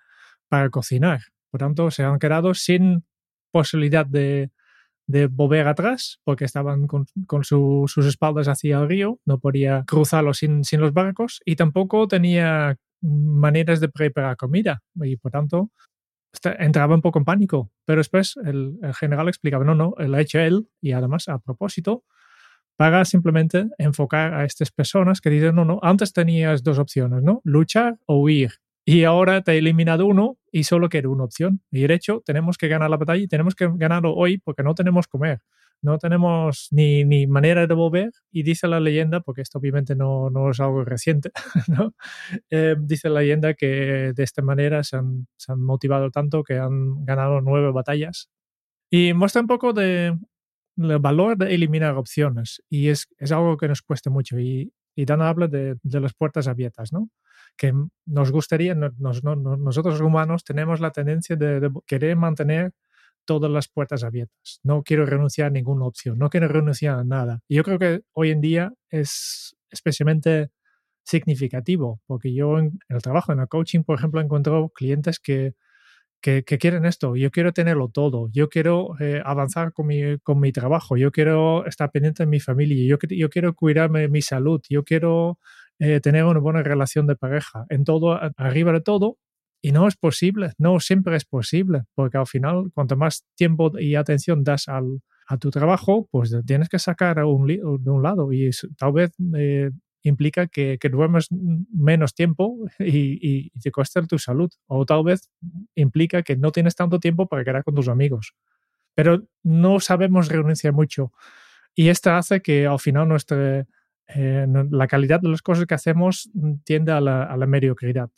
para cocinar. Por tanto, se han quedado sin posibilidad de, de volver atrás porque estaban con, con su, sus espaldas hacia el río, no podía cruzarlo sin, sin los barcos y tampoco tenía maneras de preparar comida y por tanto entraba un poco en pánico. Pero después el, el general explicaba, no, no, lo ha hecho él y además a propósito para simplemente enfocar a estas personas que dicen, no, no, antes tenías dos opciones, ¿no? Luchar o huir. Y ahora te he eliminado uno y solo quiero una opción. Y de hecho, tenemos que ganar la batalla y tenemos que ganarlo hoy porque no tenemos comer. No tenemos ni, ni manera de volver. Y dice la leyenda, porque esto obviamente no, no es algo reciente, ¿no? Eh, dice la leyenda que de esta manera se han, se han motivado tanto que han ganado nueve batallas. Y muestra un poco de el valor de eliminar opciones y es, es algo que nos cuesta mucho y, y Dan habla de, de, las puertas abiertas, ¿no? Que nos gustaría, nos, nos, nosotros humanos tenemos la tendencia de, de, querer mantener todas las puertas abiertas. No quiero renunciar a ninguna opción, no quiero renunciar a nada. Y yo creo que hoy en día es especialmente significativo, porque yo en, el trabajo, en el coaching, por ejemplo, he encontrado clientes que que, quieren esto, yo quiero tenerlo todo, yo quiero eh, avanzar con mi, con mi trabajo, yo quiero estar pendiente de mi familia, yo, yo quiero cuidarme mi salud, yo quiero eh, tener una buena relación de pareja, en todo, arriba de todo, y no es posible, no siempre es posible, porque al final, cuanto más tiempo y atención das al, a tu trabajo, pues tienes que sacar un, de un lado y tal vez eh, implica que, que, duermes menos tiempo y, y, te cuesta tu salud. O tal vez implica que no tienes tanto tiempo para quedar con tus amigos. Pero no sabemos renunciar mucho. Y esto hace que al final nuestra, eh, la calidad de las cosas que hacemos tiende a la, a la mediocridad.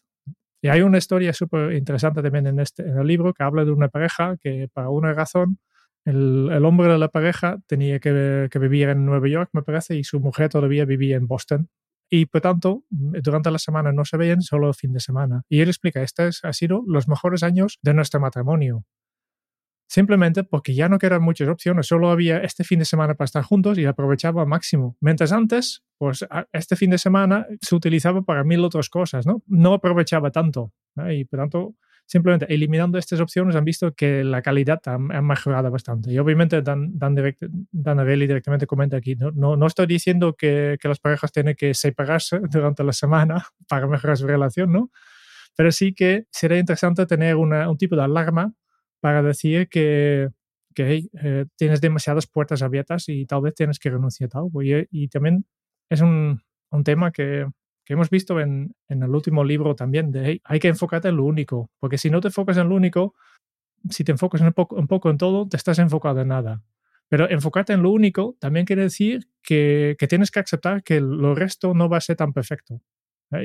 Y hay una historia súper interesante también en, este, en el libro que habla de una pareja que por una razón el, el, hombre de la pareja tenía que, que, vivir en Nueva York, me parece, y su mujer todavía vivía en Boston. Y por tanto, durante la semana no se veían, solo el fin de semana. Y él explica, estos han sido los mejores años de nuestro matrimonio. Simplemente porque ya no quedan muchas opciones, solo había este fin de semana para estar juntos y aprovechaba al máximo. Mientras antes, pues este fin de semana se utilizaba para mil otras cosas, ¿no? No aprovechaba tanto. Y por tanto, simplemente eliminando estas opciones han visto que la calidad ha, ha mejorado bastante. Y obviamente Dan, Dan, direct, Dan directamente comenta aquí, no, no, no estoy diciendo que, que, las parejas tienen que separarse durante la semana para mejorar su relación, ¿no? Pero sí que sería interesante tener un tipo de alarma para decir que, que hey, eh, tienes demasiadas puertas abiertas y tal vez tienes que renunciar a algo. Y, también es un, un tema que, que hemos visto en, en, el último libro también, de hey, hay que enfocarte en lo único, porque si no te enfocas en lo único, si te enfocas un poco, un poco en todo, te estás enfocado en nada. Pero enfocarte en lo único también quiere decir que, que tienes que aceptar que lo resto no va a ser tan perfecto.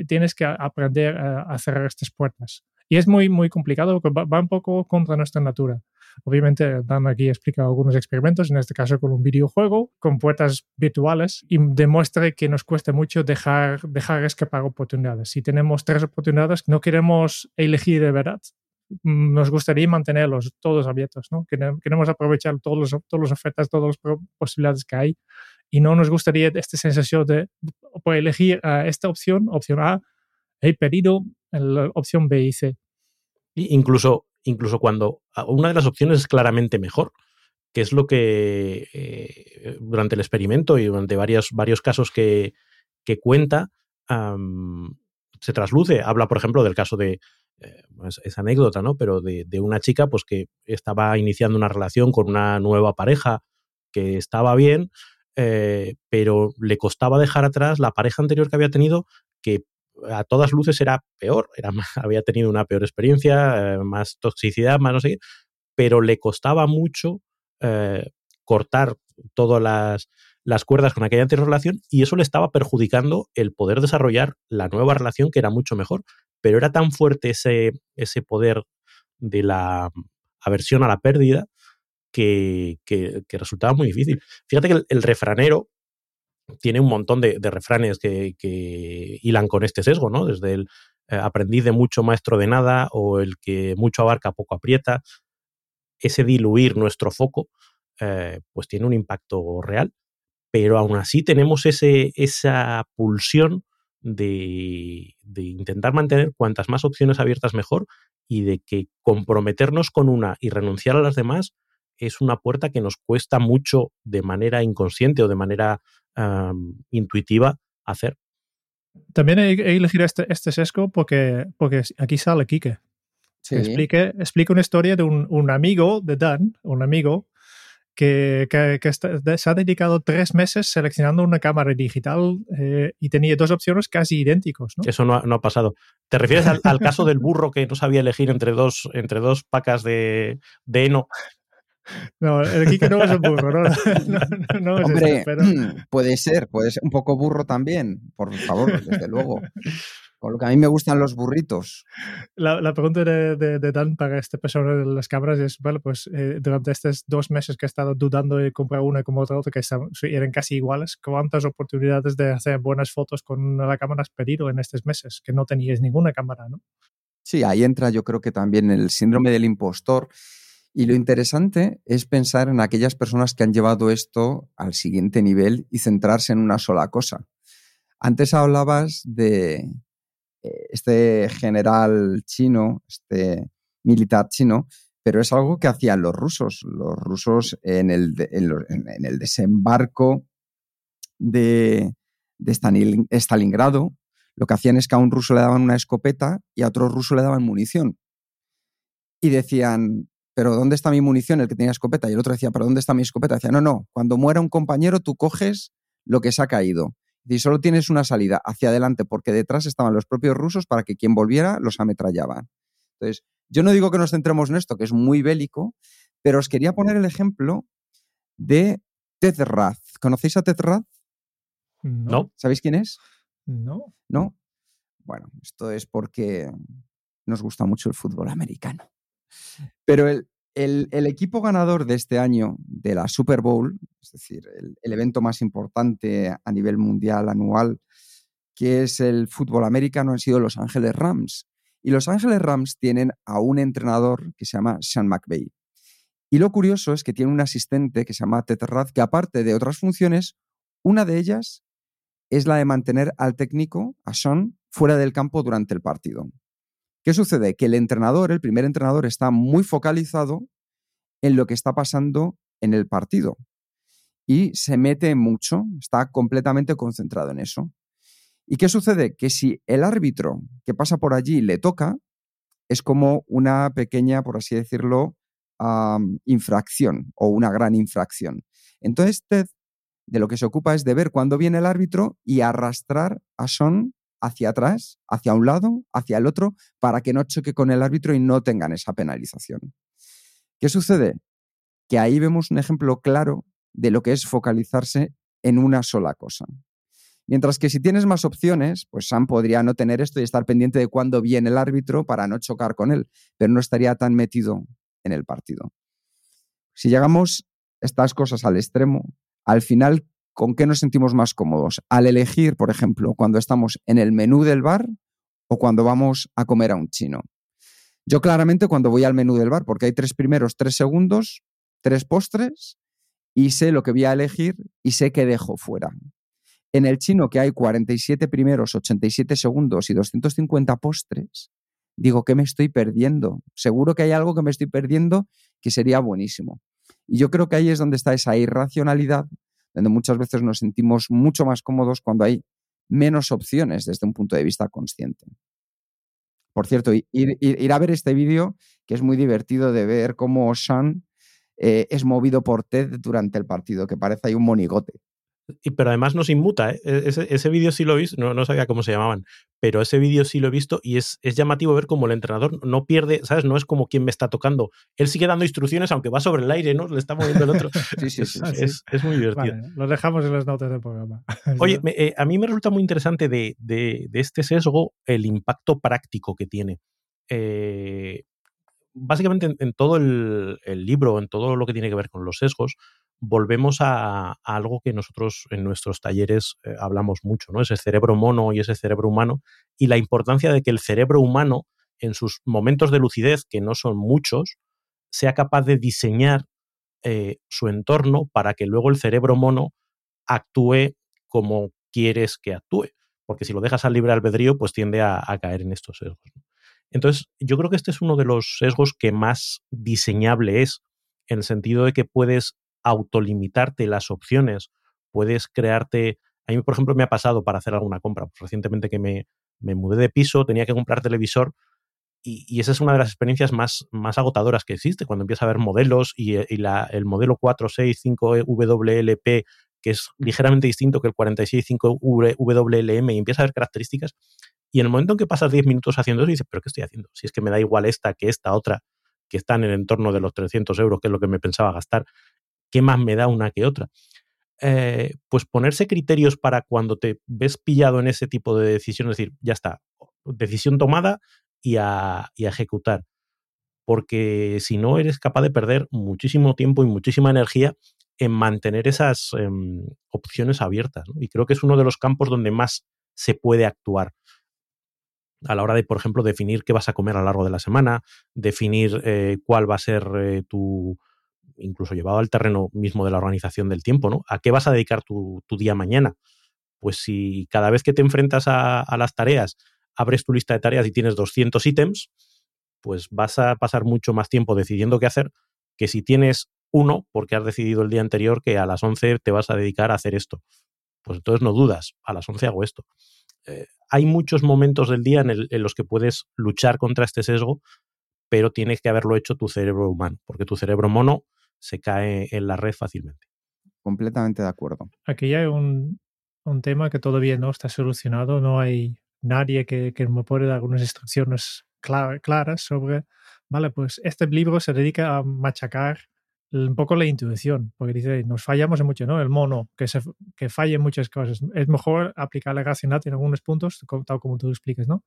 Tienes que aprender a, cerrar estas puertas. Y es muy, muy complicado porque va, un poco contra nuestra natura. Obviamente, Dan aquí explica algunos experimentos, en este caso con un videojuego, con puertas virtuales, y demuestra que nos cuesta mucho dejar, dejar escapar oportunidades. Si tenemos tres oportunidades, no queremos elegir de verdad. Nos gustaría mantenerlos todos abiertos, ¿no? Queremos aprovechar todos los, todas las ofertas, todas las posibilidades que hay y no nos gustaría esta sensación de por elegir uh, esta opción, opción A, he perdido la opción B y C. Incluso incluso cuando una de las opciones es claramente mejor, que es lo que eh, durante el experimento y durante varios, varios casos que, que cuenta, se trasluce. Habla, por ejemplo, del caso de, eh, es, es, anécdota, ¿no? Pero de, de, una chica pues que estaba iniciando una relación con una nueva pareja que estaba bien, eh, pero le costaba dejar atrás la pareja anterior que había tenido que a todas luces era peor, era había tenido una peor experiencia, eh, más toxicidad, más no sé qué, pero le costaba mucho eh, cortar todas las, las, cuerdas con aquella anterior relación y eso le estaba perjudicando el poder desarrollar la nueva relación que era mucho mejor, pero era tan fuerte ese, ese poder de la aversión a la pérdida que, que, resultaba muy difícil. Fíjate que el refranero, tiene un montón de, refranes que, que, hilan con este sesgo, ¿no? Desde el eh, aprendiz de mucho maestro de nada o el que mucho abarca poco aprieta. Ese diluir nuestro foco, eh, pues tiene un impacto real, pero aún así tenemos ese, esa pulsión de, de intentar mantener cuantas más opciones abiertas mejor y de que comprometernos con una y renunciar a las demás es una puerta que nos cuesta mucho de manera inconsciente o de manera intuitiva hacer. También he, elegido este, este, sesgo porque, porque aquí sale Kike. Sí. Explique, explica una historia de un, un, amigo de Dan, un amigo que, que, se ha dedicado tres meses seleccionando una cámara digital eh, y tenía dos opciones casi idénticos. ¿no? Eso no ha, no ha pasado. ¿Te refieres al, al, caso del burro que no sabía elegir entre dos, entre dos pacas de, de heno? No, el Kike no es un burro, no, no, no Hombre, pero... puede ser, puede ser un poco burro también, por favor, desde luego. Con lo que a mí me gustan los burritos. La, la pregunta de, de, de, Dan para esta persona de las cámaras es, bueno, pues eh, durante estos dos meses que he estado dudando de comprar una como otra, otra que eran casi iguales, ¿cuántas oportunidades de hacer buenas fotos con la cámara has pedido en estos meses? Que no teníais ninguna cámara, ¿no? Sí, ahí entra yo creo que también el síndrome del impostor. Y lo interesante es pensar en aquellas personas que han llevado esto al siguiente nivel y centrarse en una sola cosa. Antes hablabas de, este general chino, este militar chino, pero es algo que hacían los rusos. Los rusos en el, en, el desembarco de, de Stalingrado, lo que hacían es que a un ruso le daban una escopeta y a otro ruso le daban munición. Y decían, pero ¿dónde está mi munición? El que tenía escopeta. Y el otro decía, pero ¿dónde está mi escopeta? Decía, no, no, cuando muera un compañero tú coges lo que se ha caído y solo tienes una salida hacia adelante porque detrás estaban los propios rusos para que quien volviera los ametrallaba. Entonces, yo no digo que nos centremos en esto, que es muy bélico, pero os quería poner el ejemplo de Ted Rath. ¿Conocéis a Ted Rath? No. ¿Sabéis quién es? No. ¿No? Bueno, esto es porque nos gusta mucho el fútbol americano. Pero el, equipo ganador de este año de la Super Bowl, es decir, el, evento más importante a nivel mundial anual, que es el fútbol americano, han sido Los Ángeles Rams. Y Los Ángeles Rams tienen a un entrenador que se llama Sean McVay. Y lo curioso es que tiene un asistente que se llama Ted Rath, que aparte de otras funciones, una de ellas es la de mantener al técnico, a Sean, fuera del campo durante el partido. ¿Qué sucede? Que el entrenador, el primer entrenador, está muy focalizado en lo que está pasando en el partido y se mete mucho, está completamente concentrado en eso. ¿Y qué sucede? Que si el árbitro que pasa por allí le toca, es como una pequeña, por así decirlo, infracción o una gran infracción. Entonces Ted de lo que se ocupa es de ver cuándo viene el árbitro y arrastrar a Son hacia atrás, hacia un lado, hacia el otro, para que no choque con el árbitro y no tengan esa penalización. ¿Qué sucede? Que ahí vemos un ejemplo claro de lo que es focalizarse en una sola cosa. Mientras que si tienes más opciones, pues Sam podría no tener esto y estar pendiente de cuándo viene el árbitro para no chocar con él, pero no estaría tan metido en el partido. Si llegamos estas cosas al extremo, al final ¿con qué nos sentimos más cómodos? Al elegir, por ejemplo, cuando estamos en el menú del bar o cuando vamos a comer a un chino. Yo claramente cuando voy al menú del bar, porque hay tres primeros, tres segundos, tres postres, y sé lo que voy a elegir y sé que dejo fuera. En el chino, que hay 47 primeros, 87 segundos y 250 postres, digo, ¿qué me estoy perdiendo? Seguro que hay algo que me estoy perdiendo que sería buenísimo. Y yo creo que ahí es donde está esa irracionalidad donde muchas veces nos sentimos mucho más cómodos cuando hay menos opciones desde un punto de vista consciente. Por cierto, ir, a ver este vídeo, que es muy divertido de ver cómo Sean eh, es movido por Ted durante el partido, que parece ahí un monigote. Y, pero además nos inmuta, ¿eh? E-, ese, ese vídeo sí lo he visto, no, no, sabía cómo se llamaban, pero ese vídeo sí lo he visto y es, es, llamativo ver cómo el entrenador no pierde, ¿sabes? No es como quien me está tocando. Él sigue dando instrucciones, aunque va sobre el aire, ¿no? Le está moviendo el otro. sí, sí, sí, es, es, muy divertido. Vale, lo dejamos en las notas del programa. Oye, eh, a mí me resulta muy interesante de, de, de, este sesgo el impacto práctico que tiene. Eh, básicamente en, en todo el, el, libro, en todo lo que tiene que ver con los sesgos, volvemos a, algo que nosotros en nuestros talleres eh, hablamos mucho, ¿no? Ese cerebro mono y ese cerebro humano, y la importancia de que el cerebro humano, en sus momentos de lucidez, que no son muchos, sea capaz de diseñar eh, su entorno para que luego el cerebro mono actúe como quieres que actúe. Porque si lo dejas al libre albedrío, pues tiende a, a caer en estos sesgos. Entonces, yo creo que este es uno de los sesgos que más diseñable es en el sentido de que puedes autolimitarte las opciones, puedes crearte... A mí, por ejemplo, me ha pasado para hacer alguna compra. Pues recientemente que me, me mudé de piso, tenía que comprar televisor y, esa es una de las experiencias más, más agotadoras que existe, cuando empiezas a ver modelos y, y la, el modelo 465 WLP, que es ligeramente distinto que el 465 WLM, y empiezas a ver características. Y en el momento en que pasas 10 minutos haciendo eso, dices, ¿pero qué estoy haciendo? Si es que me da igual esta que esta otra, que está en el entorno de los 300 euros, que es lo que me pensaba gastar, ¿qué más me da una que otra? Eh, pues ponerse criterios para cuando te ves pillado en ese tipo de decisiones, es decir, ya está, decisión tomada y a, ejecutar. Porque si no, eres capaz de perder muchísimo tiempo y muchísima energía en mantener esas em, opciones abiertas. Y creo que es uno de los campos donde más se puede actuar a la hora de, por ejemplo, definir qué vas a comer a lo largo de la semana, definir eh, cuál va a ser eh, tu, incluso llevado al terreno mismo de la organización del tiempo, ¿no? ¿A qué vas a dedicar tu, día mañana? Pues si cada vez que te enfrentas a, las tareas abres tu lista de tareas y tienes 200 ítems, pues vas a pasar mucho más tiempo decidiendo qué hacer que si tienes uno, porque has decidido el día anterior que a las 11 te vas a dedicar a hacer esto. Pues entonces no dudas, a las 11 hago esto. Eh, hay muchos momentos del día en, en, los que puedes luchar contra este sesgo, pero tienes que haberlo hecho tu cerebro humano, porque tu cerebro mono se cae en la red fácilmente. Completamente de acuerdo. Aquí hay un, tema que todavía no está solucionado, no hay nadie que, me pueda dar algunas instrucciones claras sobre, vale, pues este libro se dedica a machacar un poco la intuición, porque dice, nos fallamos en mucho, ¿no? El mono, que, se, que falle en muchas cosas. Es mejor aplicar la racionalidad en algunos puntos, tal como tú explicas, ¿no?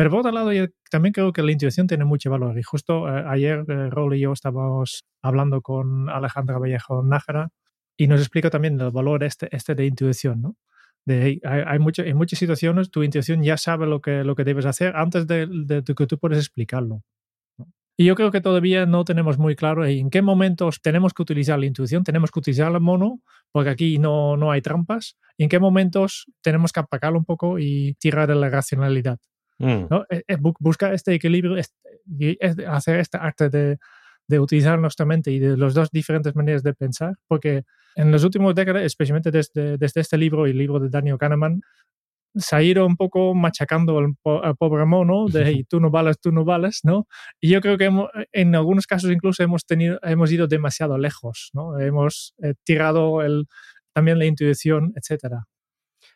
Pero por otro lado, yo también creo que la intuición tiene mucho valor. Y justo eh, ayer, eh, Raúl y yo estábamos hablando con Alejandra Vallejo Nájera y nos explica también el valor este, este de intuición, ¿no? De, hay, hay mucho, en muchas situaciones tu intuición ya sabe lo que, lo que debes hacer antes de, de, que tú puedes explicarlo. Y yo creo que todavía no tenemos muy claro en qué momentos tenemos que utilizar la intuición, tenemos que utilizar el mono, porque aquí no, no hay trampas, y en qué momentos tenemos que apagarlo un poco y tirar de la racionalidad. Mm. ¿no? Eh, eh, buscar este equilibrio, y hacer este arte de, de, utilizar nuestra mente y de las dos diferentes maneras de pensar, porque en los últimos décadas, especialmente desde, desde este libro y el libro de Daniel Kahneman, se ha ido un poco machacando al, pobre mono de tú no vales, tú no vales, ¿no? Y yo creo que en algunos casos incluso hemos, tenido, hemos ido demasiado lejos, ¿no? Hemos eh, tirado el, también la intuición, etcétera.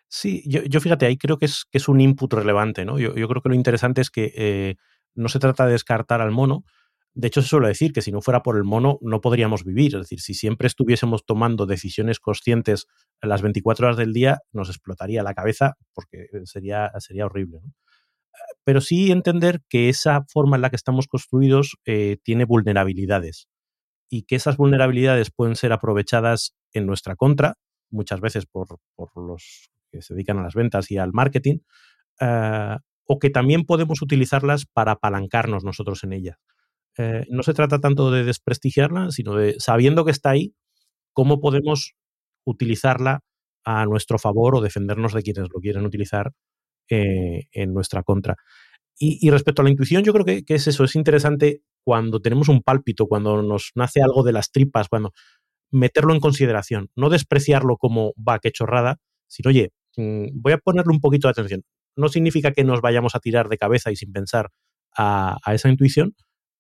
Sí, yo, fíjate, ahí creo que es, que es un input relevante, ¿no? Yo, creo que lo interesante es que eh, no se trata de descartar al mono. De hecho, se suele decir que si no fuera por el mono no podríamos vivir. Es decir, si siempre estuviésemos tomando decisiones conscientes las 24 horas del día, nos explotaría la cabeza porque sería, sería horrible. Pero sí entender que esa forma en la que estamos construidos eh, tiene vulnerabilidades y que esas vulnerabilidades pueden ser aprovechadas en nuestra contra, muchas veces por, por los que se dedican a las ventas y al marketing, eh, o que también podemos utilizarlas para apalancarnos nosotros en ellas. Eh, no se trata tanto de desprestigiarla, sino de, sabiendo que está ahí, cómo podemos utilizarla a nuestro favor o defendernos de quienes lo quieren utilizar eh, en nuestra contra. Y, respecto a la intuición, yo creo que, que, es eso, es interesante cuando tenemos un pálpito, cuando nos nace algo de las tripas, cuando meterlo en consideración, no despreciarlo como, va, qué chorrada, sino, oye, voy a ponerle un poquito de atención. No significa que nos vayamos a tirar de cabeza y sin pensar a, esa intuición,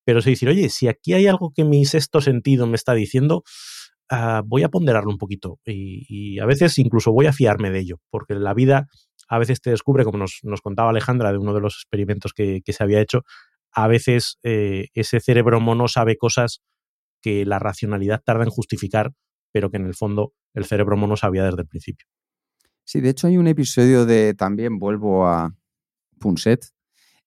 pero sí decir, oye, si aquí hay algo que mi sexto sentido me está diciendo, ah, voy a ponderarlo un poquito y, a veces incluso voy a fiarme de ello, porque la vida a veces te descubre, como nos, contaba Alejandra de uno de los experimentos que, se había hecho, a veces eh, ese cerebro mono sabe cosas que la racionalidad tarda en justificar, pero que en el fondo el cerebro mono sabía desde el principio. Sí, de hecho hay un episodio de, también vuelvo a Punset,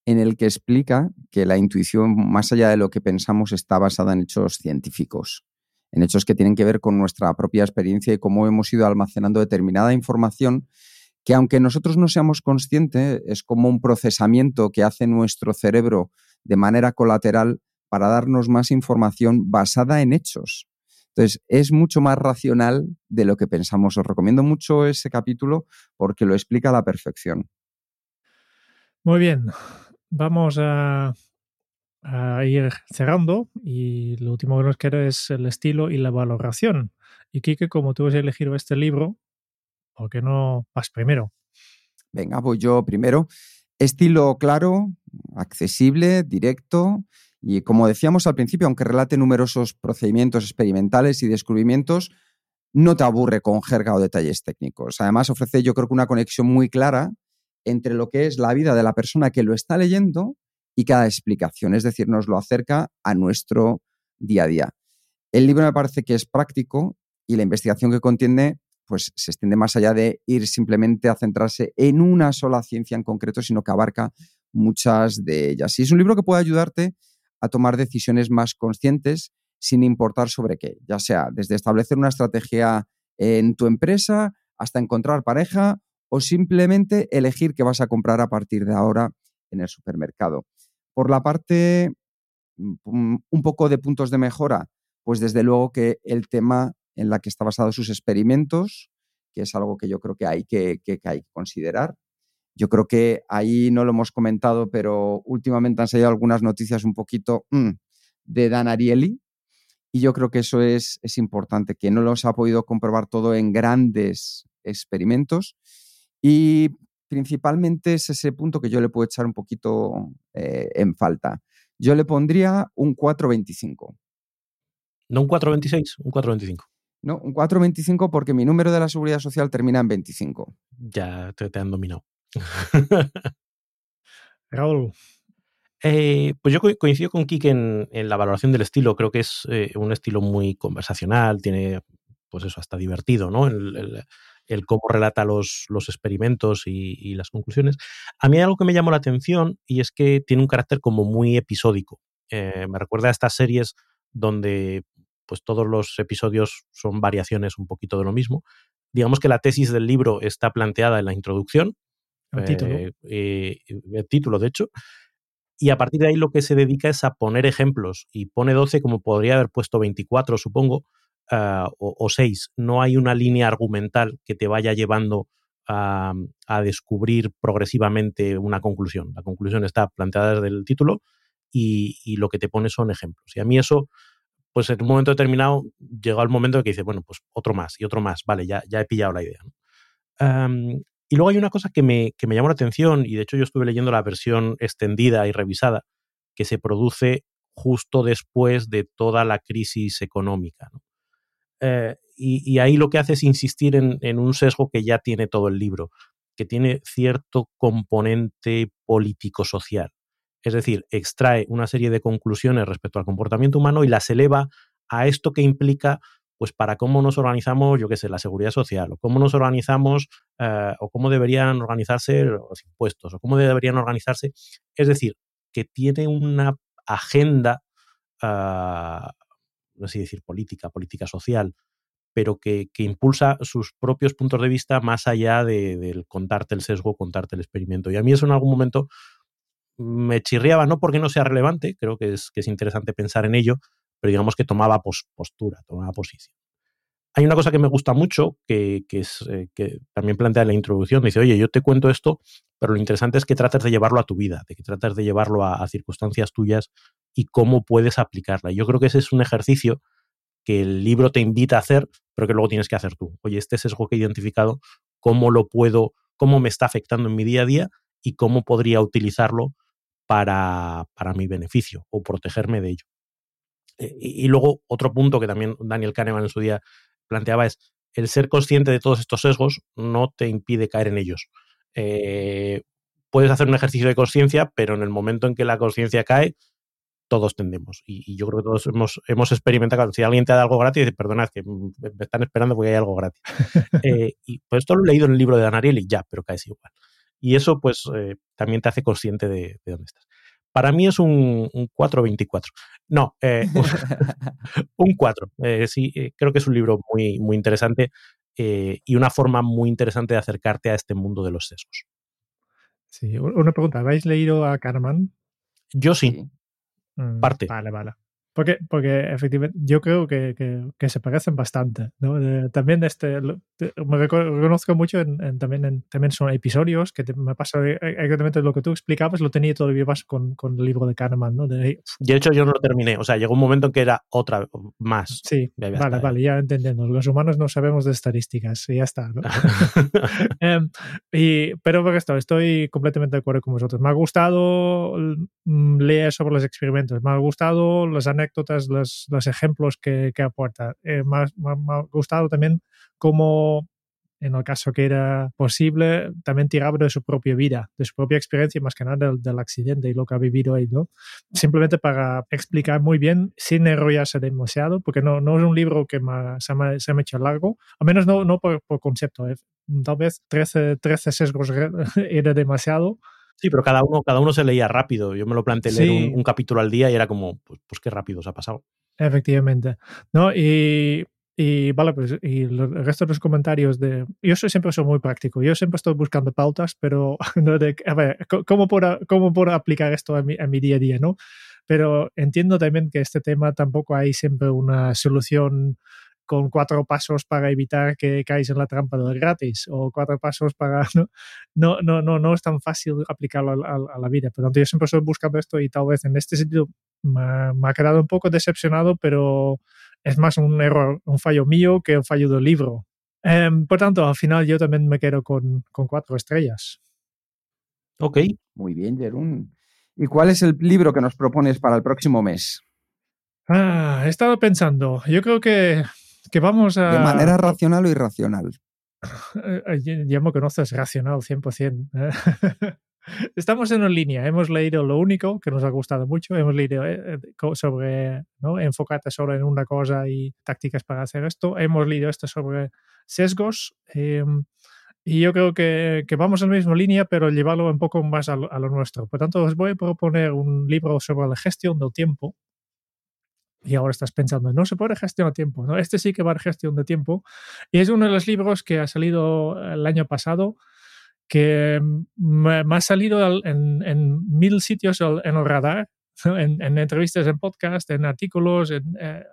en el que explica que la intuición, más allá de lo que pensamos, está basada en hechos científicos, en hechos que tienen que ver con nuestra propia experiencia y cómo hemos ido almacenando determinada información que aunque nosotros no seamos conscientes, es como un procesamiento que hace nuestro cerebro de manera colateral para darnos más información basada en hechos. Entonces, es mucho más racional de lo que pensamos. Os recomiendo mucho ese capítulo porque lo explica a la perfección. Muy bien, vamos a a ir cerrando y lo último que nos queda es el estilo y la valoración. Y Kike, como tú has elegido este libro, ¿por qué no vas primero? Venga, voy yo primero. Estilo claro, accesible, directo y como decíamos al principio, aunque relate numerosos procedimientos experimentales y descubrimientos, no te aburre con jerga o detalles técnicos. Además, ofrece yo creo que una conexión muy clara entre lo que es la vida de la persona que lo está leyendo y cada explicación, es decir, nos lo acerca a nuestro día a día. El libro me parece que es práctico y la investigación que contiene pues se extiende más allá de ir simplemente a centrarse en una sola ciencia en concreto, sino que abarca muchas de ellas. Y es un libro que puede ayudarte a tomar decisiones más conscientes sin importar sobre qué, ya sea desde establecer una estrategia en tu empresa hasta encontrar pareja o simplemente elegir qué vas a comprar a partir de ahora en el supermercado. Por la parte mm, un poco de puntos de mejora, pues desde luego que el tema en la que está basado sus experimentos, que es algo que yo creo que hay que, hay que considerar. Yo creo que ahí no lo hemos comentado, pero últimamente han salido algunas noticias un poquito mm, de Dan Ariely, y yo creo que eso es, es importante, que no los ha podido comprobar todo en grandes experimentos. Y principalmente es ese punto que yo le puedo echar un poquito eh, en falta. Yo le pondría un 425. No un 426, un 425. No, un 425 porque mi número de la seguridad social termina en 25. Ya te, han dominado. Raúl. Eh, pues yo coincido con Kike en, la valoración del estilo. Creo que es eh, un estilo muy conversacional, tiene, pues eso, hasta divertido, ¿no? El, cómo relata los, los experimentos y, las conclusiones. A mí hay algo que me llamó la atención y es que tiene un carácter como muy episódico. Eh, me recuerda a estas series donde pues todos los episodios son variaciones un poquito de lo mismo. Digamos que la tesis del libro está planteada en la introducción. El título. el título, de hecho y a partir de ahí lo que se dedica es a poner ejemplos y pone 12 como podría haber puesto 24, supongo, ah, o, 6. No hay una línea argumental que te vaya llevando a, descubrir progresivamente una conclusión. La conclusión está planteada desde el título y, lo que te pone son ejemplos. Y a mí eso, pues en un momento determinado llegó al momento de que dice, bueno, pues otro más y otro más, vale, ya, ya he pillado la idea. Y luego hay una cosa que me, que me llamó la atención, y de hecho yo estuve leyendo la versión extendida y revisada, que se produce justo después de toda la crisis económica. Eh, y, ahí lo que hace es insistir en, en, un sesgo que ya tiene todo el libro, que tiene cierto componente político-social. Es decir, extrae una serie de conclusiones respecto al comportamiento humano y las eleva a esto que implica pues para cómo nos organizamos, yo qué sé, la seguridad social, o cómo nos organizamos, eh, o cómo deberían organizarse los impuestos, o cómo deberían organizarse. Es decir, que tiene una agenda, ah, no sé decir política, política social, pero que, impulsa sus propios puntos de vista más allá del contarte el sesgo, contarte el experimento. Y a mí eso en algún momento me chirriaba, no porque no sea relevante, creo que que es interesante pensar en ello, pero digamos que tomaba postura, tomaba posición. Hay una cosa que me gusta mucho, que, es, eh, que también plantea en la introducción, dice, oye, yo te cuento esto, pero lo interesante es que trates de llevarlo a tu vida, de que trates de llevarlo a, circunstancias tuyas y cómo puedes aplicarla. Yo creo que ese es un ejercicio que el libro te invita a hacer, pero que luego tienes que hacer tú. Oye, este sesgo que he identificado, ¿cómo lo puedo, cómo me está afectando en mi día a día y cómo podría utilizarlo para, para mi beneficio o protegerme de ello? Eh, y, luego otro punto que también Daniel Kahneman en su día planteaba es el ser consciente de todos estos sesgos no te impide caer en ellos. Eh, puedes hacer un ejercicio de conciencia, pero en el momento en que la conciencia cae, todos tendemos. Y, yo creo que todos hemos, hemos experimentado, si alguien te da algo gratis, dices, perdonad, que me están esperando porque hay algo gratis. Eh, y pues esto lo he leído en el libro de Dan Ariely, ya, pero caes igual. Y eso pues también te hace consciente de, de, dónde estás. Para mí es un, 4.24. No, eh, un 4. Eh, sí, eh, creo que es un libro muy, muy interesante y una forma muy interesante de acercarte a este mundo de los sesgos. Sí, una pregunta. ¿Habéis leído a Kahneman? Yo sí. Mm, parte. Vale, vale. Porque, porque efectivamente yo creo que, que, se parecen bastante. ¿no? también este, me reconozco mucho en, también, en, también son episodios que me pasa eh, exactamente lo que tú explicabas, lo tenía todavía más con, con el libro de Kahneman. ¿no? De, de hecho, yo no lo terminé. O sea, llegó un momento en que era otra más. Sí, vale, vale, ya entendiendo. Los humanos no sabemos de estadísticas y ya está. ¿no? Em, y, pero por esto, estoy completamente de acuerdo con vosotros. Me ha gustado mm, leer sobre los experimentos, me ha gustado las anécdotas, los, los ejemplos que, aporta. Eh, me, ha, gustado también cómo en el caso que era posible, también tiraba de su propia vida, de su propia experiencia, más que nada del, accidente y lo que ha vivido ahí, ¿no? Simplemente para explicar muy bien, sin enrollarse demasiado, porque no, es un libro que se, me, se, ha hecho largo, al menos no, no por, concepto, ¿eh? tal vez 13, 13 sesgos era demasiado, Sí, pero cada uno, cada uno se leía rápido. Yo me lo planteé leer un, capítulo al día y era como, pues, pues qué rápido se ha pasado. Efectivamente. ¿No? Y, y vale, pues y el resto de los comentarios de... Yo soy, siempre soy muy práctico. Yo siempre estoy buscando pautas, pero no de, a ver, ¿cómo puedo, cómo puedo aplicar esto a mi, a mi día a día? ¿no? Pero entiendo también que este tema tampoco hay siempre una solución con cuatro pasos para evitar que caes en la trampa del gratis o cuatro pasos para... No, no, no, no, es tan fácil aplicarlo a, la vida. Por tanto, yo siempre estoy buscando esto y tal vez en este sentido me, ha quedado un poco decepcionado, pero es más un error, un fallo mío que un fallo del libro. Em, por tanto, al final yo también me quedo con, con cuatro estrellas. Ok. Muy bien, Jerún. ¿Y cuál es el libro que nos propones para el próximo mes? Ah, he estado pensando. Yo creo que que vamos a... ¿De manera racional o irracional? Eh, ya me conoces racional 100%. ¿eh? Estamos en una línea. Hemos leído lo único que nos ha gustado mucho. Hemos leído eh, sobre ¿no? enfocarte solo en una cosa y tácticas para hacer esto. Hemos leído esto sobre sesgos. Em, y yo creo que, que, vamos en la misma línea, pero llevarlo un poco más a lo, a lo, nuestro. Por tanto, os voy a proponer un libro sobre la gestión del tiempo y ahora estás pensando, no se puede gestionar tiempo. ¿no? Este sí que va a gestión de tiempo. Y es uno de los libros que ha salido el año pasado, que me, ha salido en, mil sitios en el radar, en, entrevistas, en podcast, en artículos. Eh,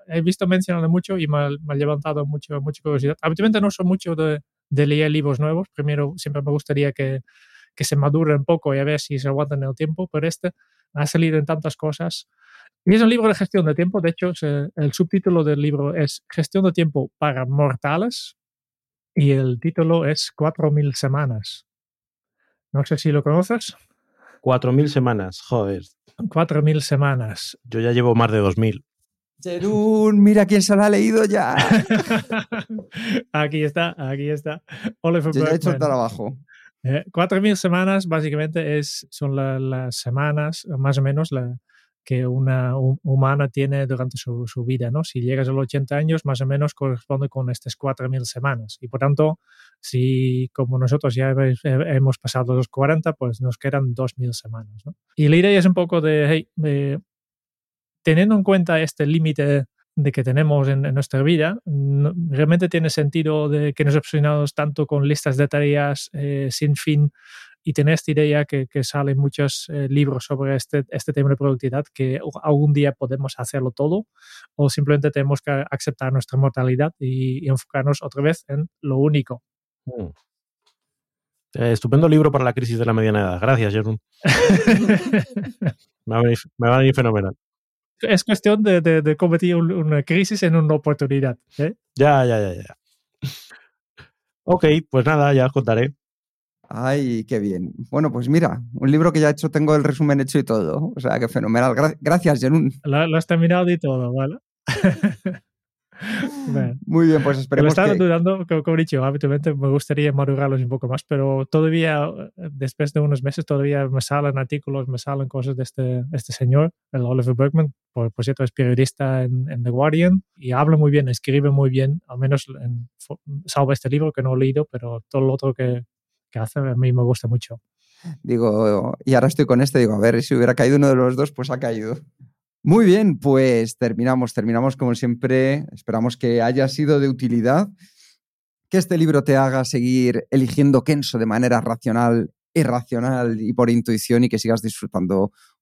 he visto mencionado mucho y me ha, levantado mucho, mucha curiosidad. Habitualmente no soy mucho de, leer libros nuevos. Primero, siempre me gustaría que, que se madure un poco y a ver si se aguantan el tiempo, pero este ha salido en tantas cosas y es un libro de gestión de tiempo. De hecho, el subtítulo del libro es Gestión de tiempo para mortales y el título es 4.000 semanas. No sé si lo conoces. 4.000 semanas, joder. 4.000 semanas. Yo ya llevo más de 2.000. Jerún, mira quién se lo ha leído ya. aquí está, aquí está. Oliver Yo ya he hecho el trabajo. 4.000 eh, semanas básicamente es, son las semanas, más o menos, la, que una humana tiene durante su, vida, ¿no? Si llegas a los 80 años, más o menos corresponde con estas 4.000 semanas. Y por tanto, si como nosotros ya hemos pasado los 40, pues nos quedan 2.000 semanas. Y la idea es un poco de, hey, teniendo en cuenta este límite de que tenemos en, nuestra vida, realmente tiene sentido de que nos obsesionamos tanto con listas de tareas eh, sin fin y tener esta idea que, que salen muchos eh, libros sobre este, este tema de productividad, que algún día podemos hacerlo todo o simplemente tenemos que aceptar nuestra mortalidad y, enfocarnos otra vez en lo único. Mm. Eh, estupendo libro para la crisis de la mediana edad. Gracias, Jerón. me, va a venir, fenomenal. Es cuestión de, de, convertir una crisis en una oportunidad. ¿eh? Ya, ya, ya, ya. Ok, pues nada, ya os contaré. Ay, qué bien. Bueno, pues mira, un libro que ya he hecho, tengo el resumen hecho y todo. O sea, que fenomenal. gracias, Jerún. Lo, has terminado y todo, ¿vale? Muy bien, pues esperemos. Me estaba dudando, como he dicho, habitualmente me gustaría madurarlos un poco más, pero todavía, después de unos meses, todavía me salen artículos, me salen cosas de este, este señor, el Oliver Bergman. Por, cierto, es periodista en, The Guardian y habla muy bien, escribe muy bien, al menos en, salvo este libro que no he leído, pero todo lo otro que, que hace a mí me gusta mucho. Digo, y ahora estoy con este, digo, a ver, si hubiera caído uno de los dos, pues ha caído. Muy bien, pues terminamos, terminamos como siempre. Esperamos que haya sido de utilidad, que este libro te haga seguir eligiendo Kenso de manera racional, irracional y por intuición y que sigas disfrutando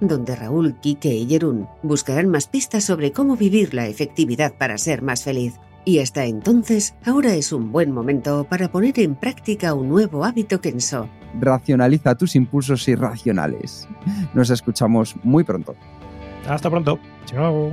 donde Raúl, Quique y Jerún buscarán más pistas sobre cómo vivir la efectividad para ser más feliz. Y hasta entonces, ahora es un buen momento para poner en práctica un nuevo hábito Kenso. Racionaliza tus impulsos irracionales. Nos escuchamos muy pronto. Hasta pronto. Chao.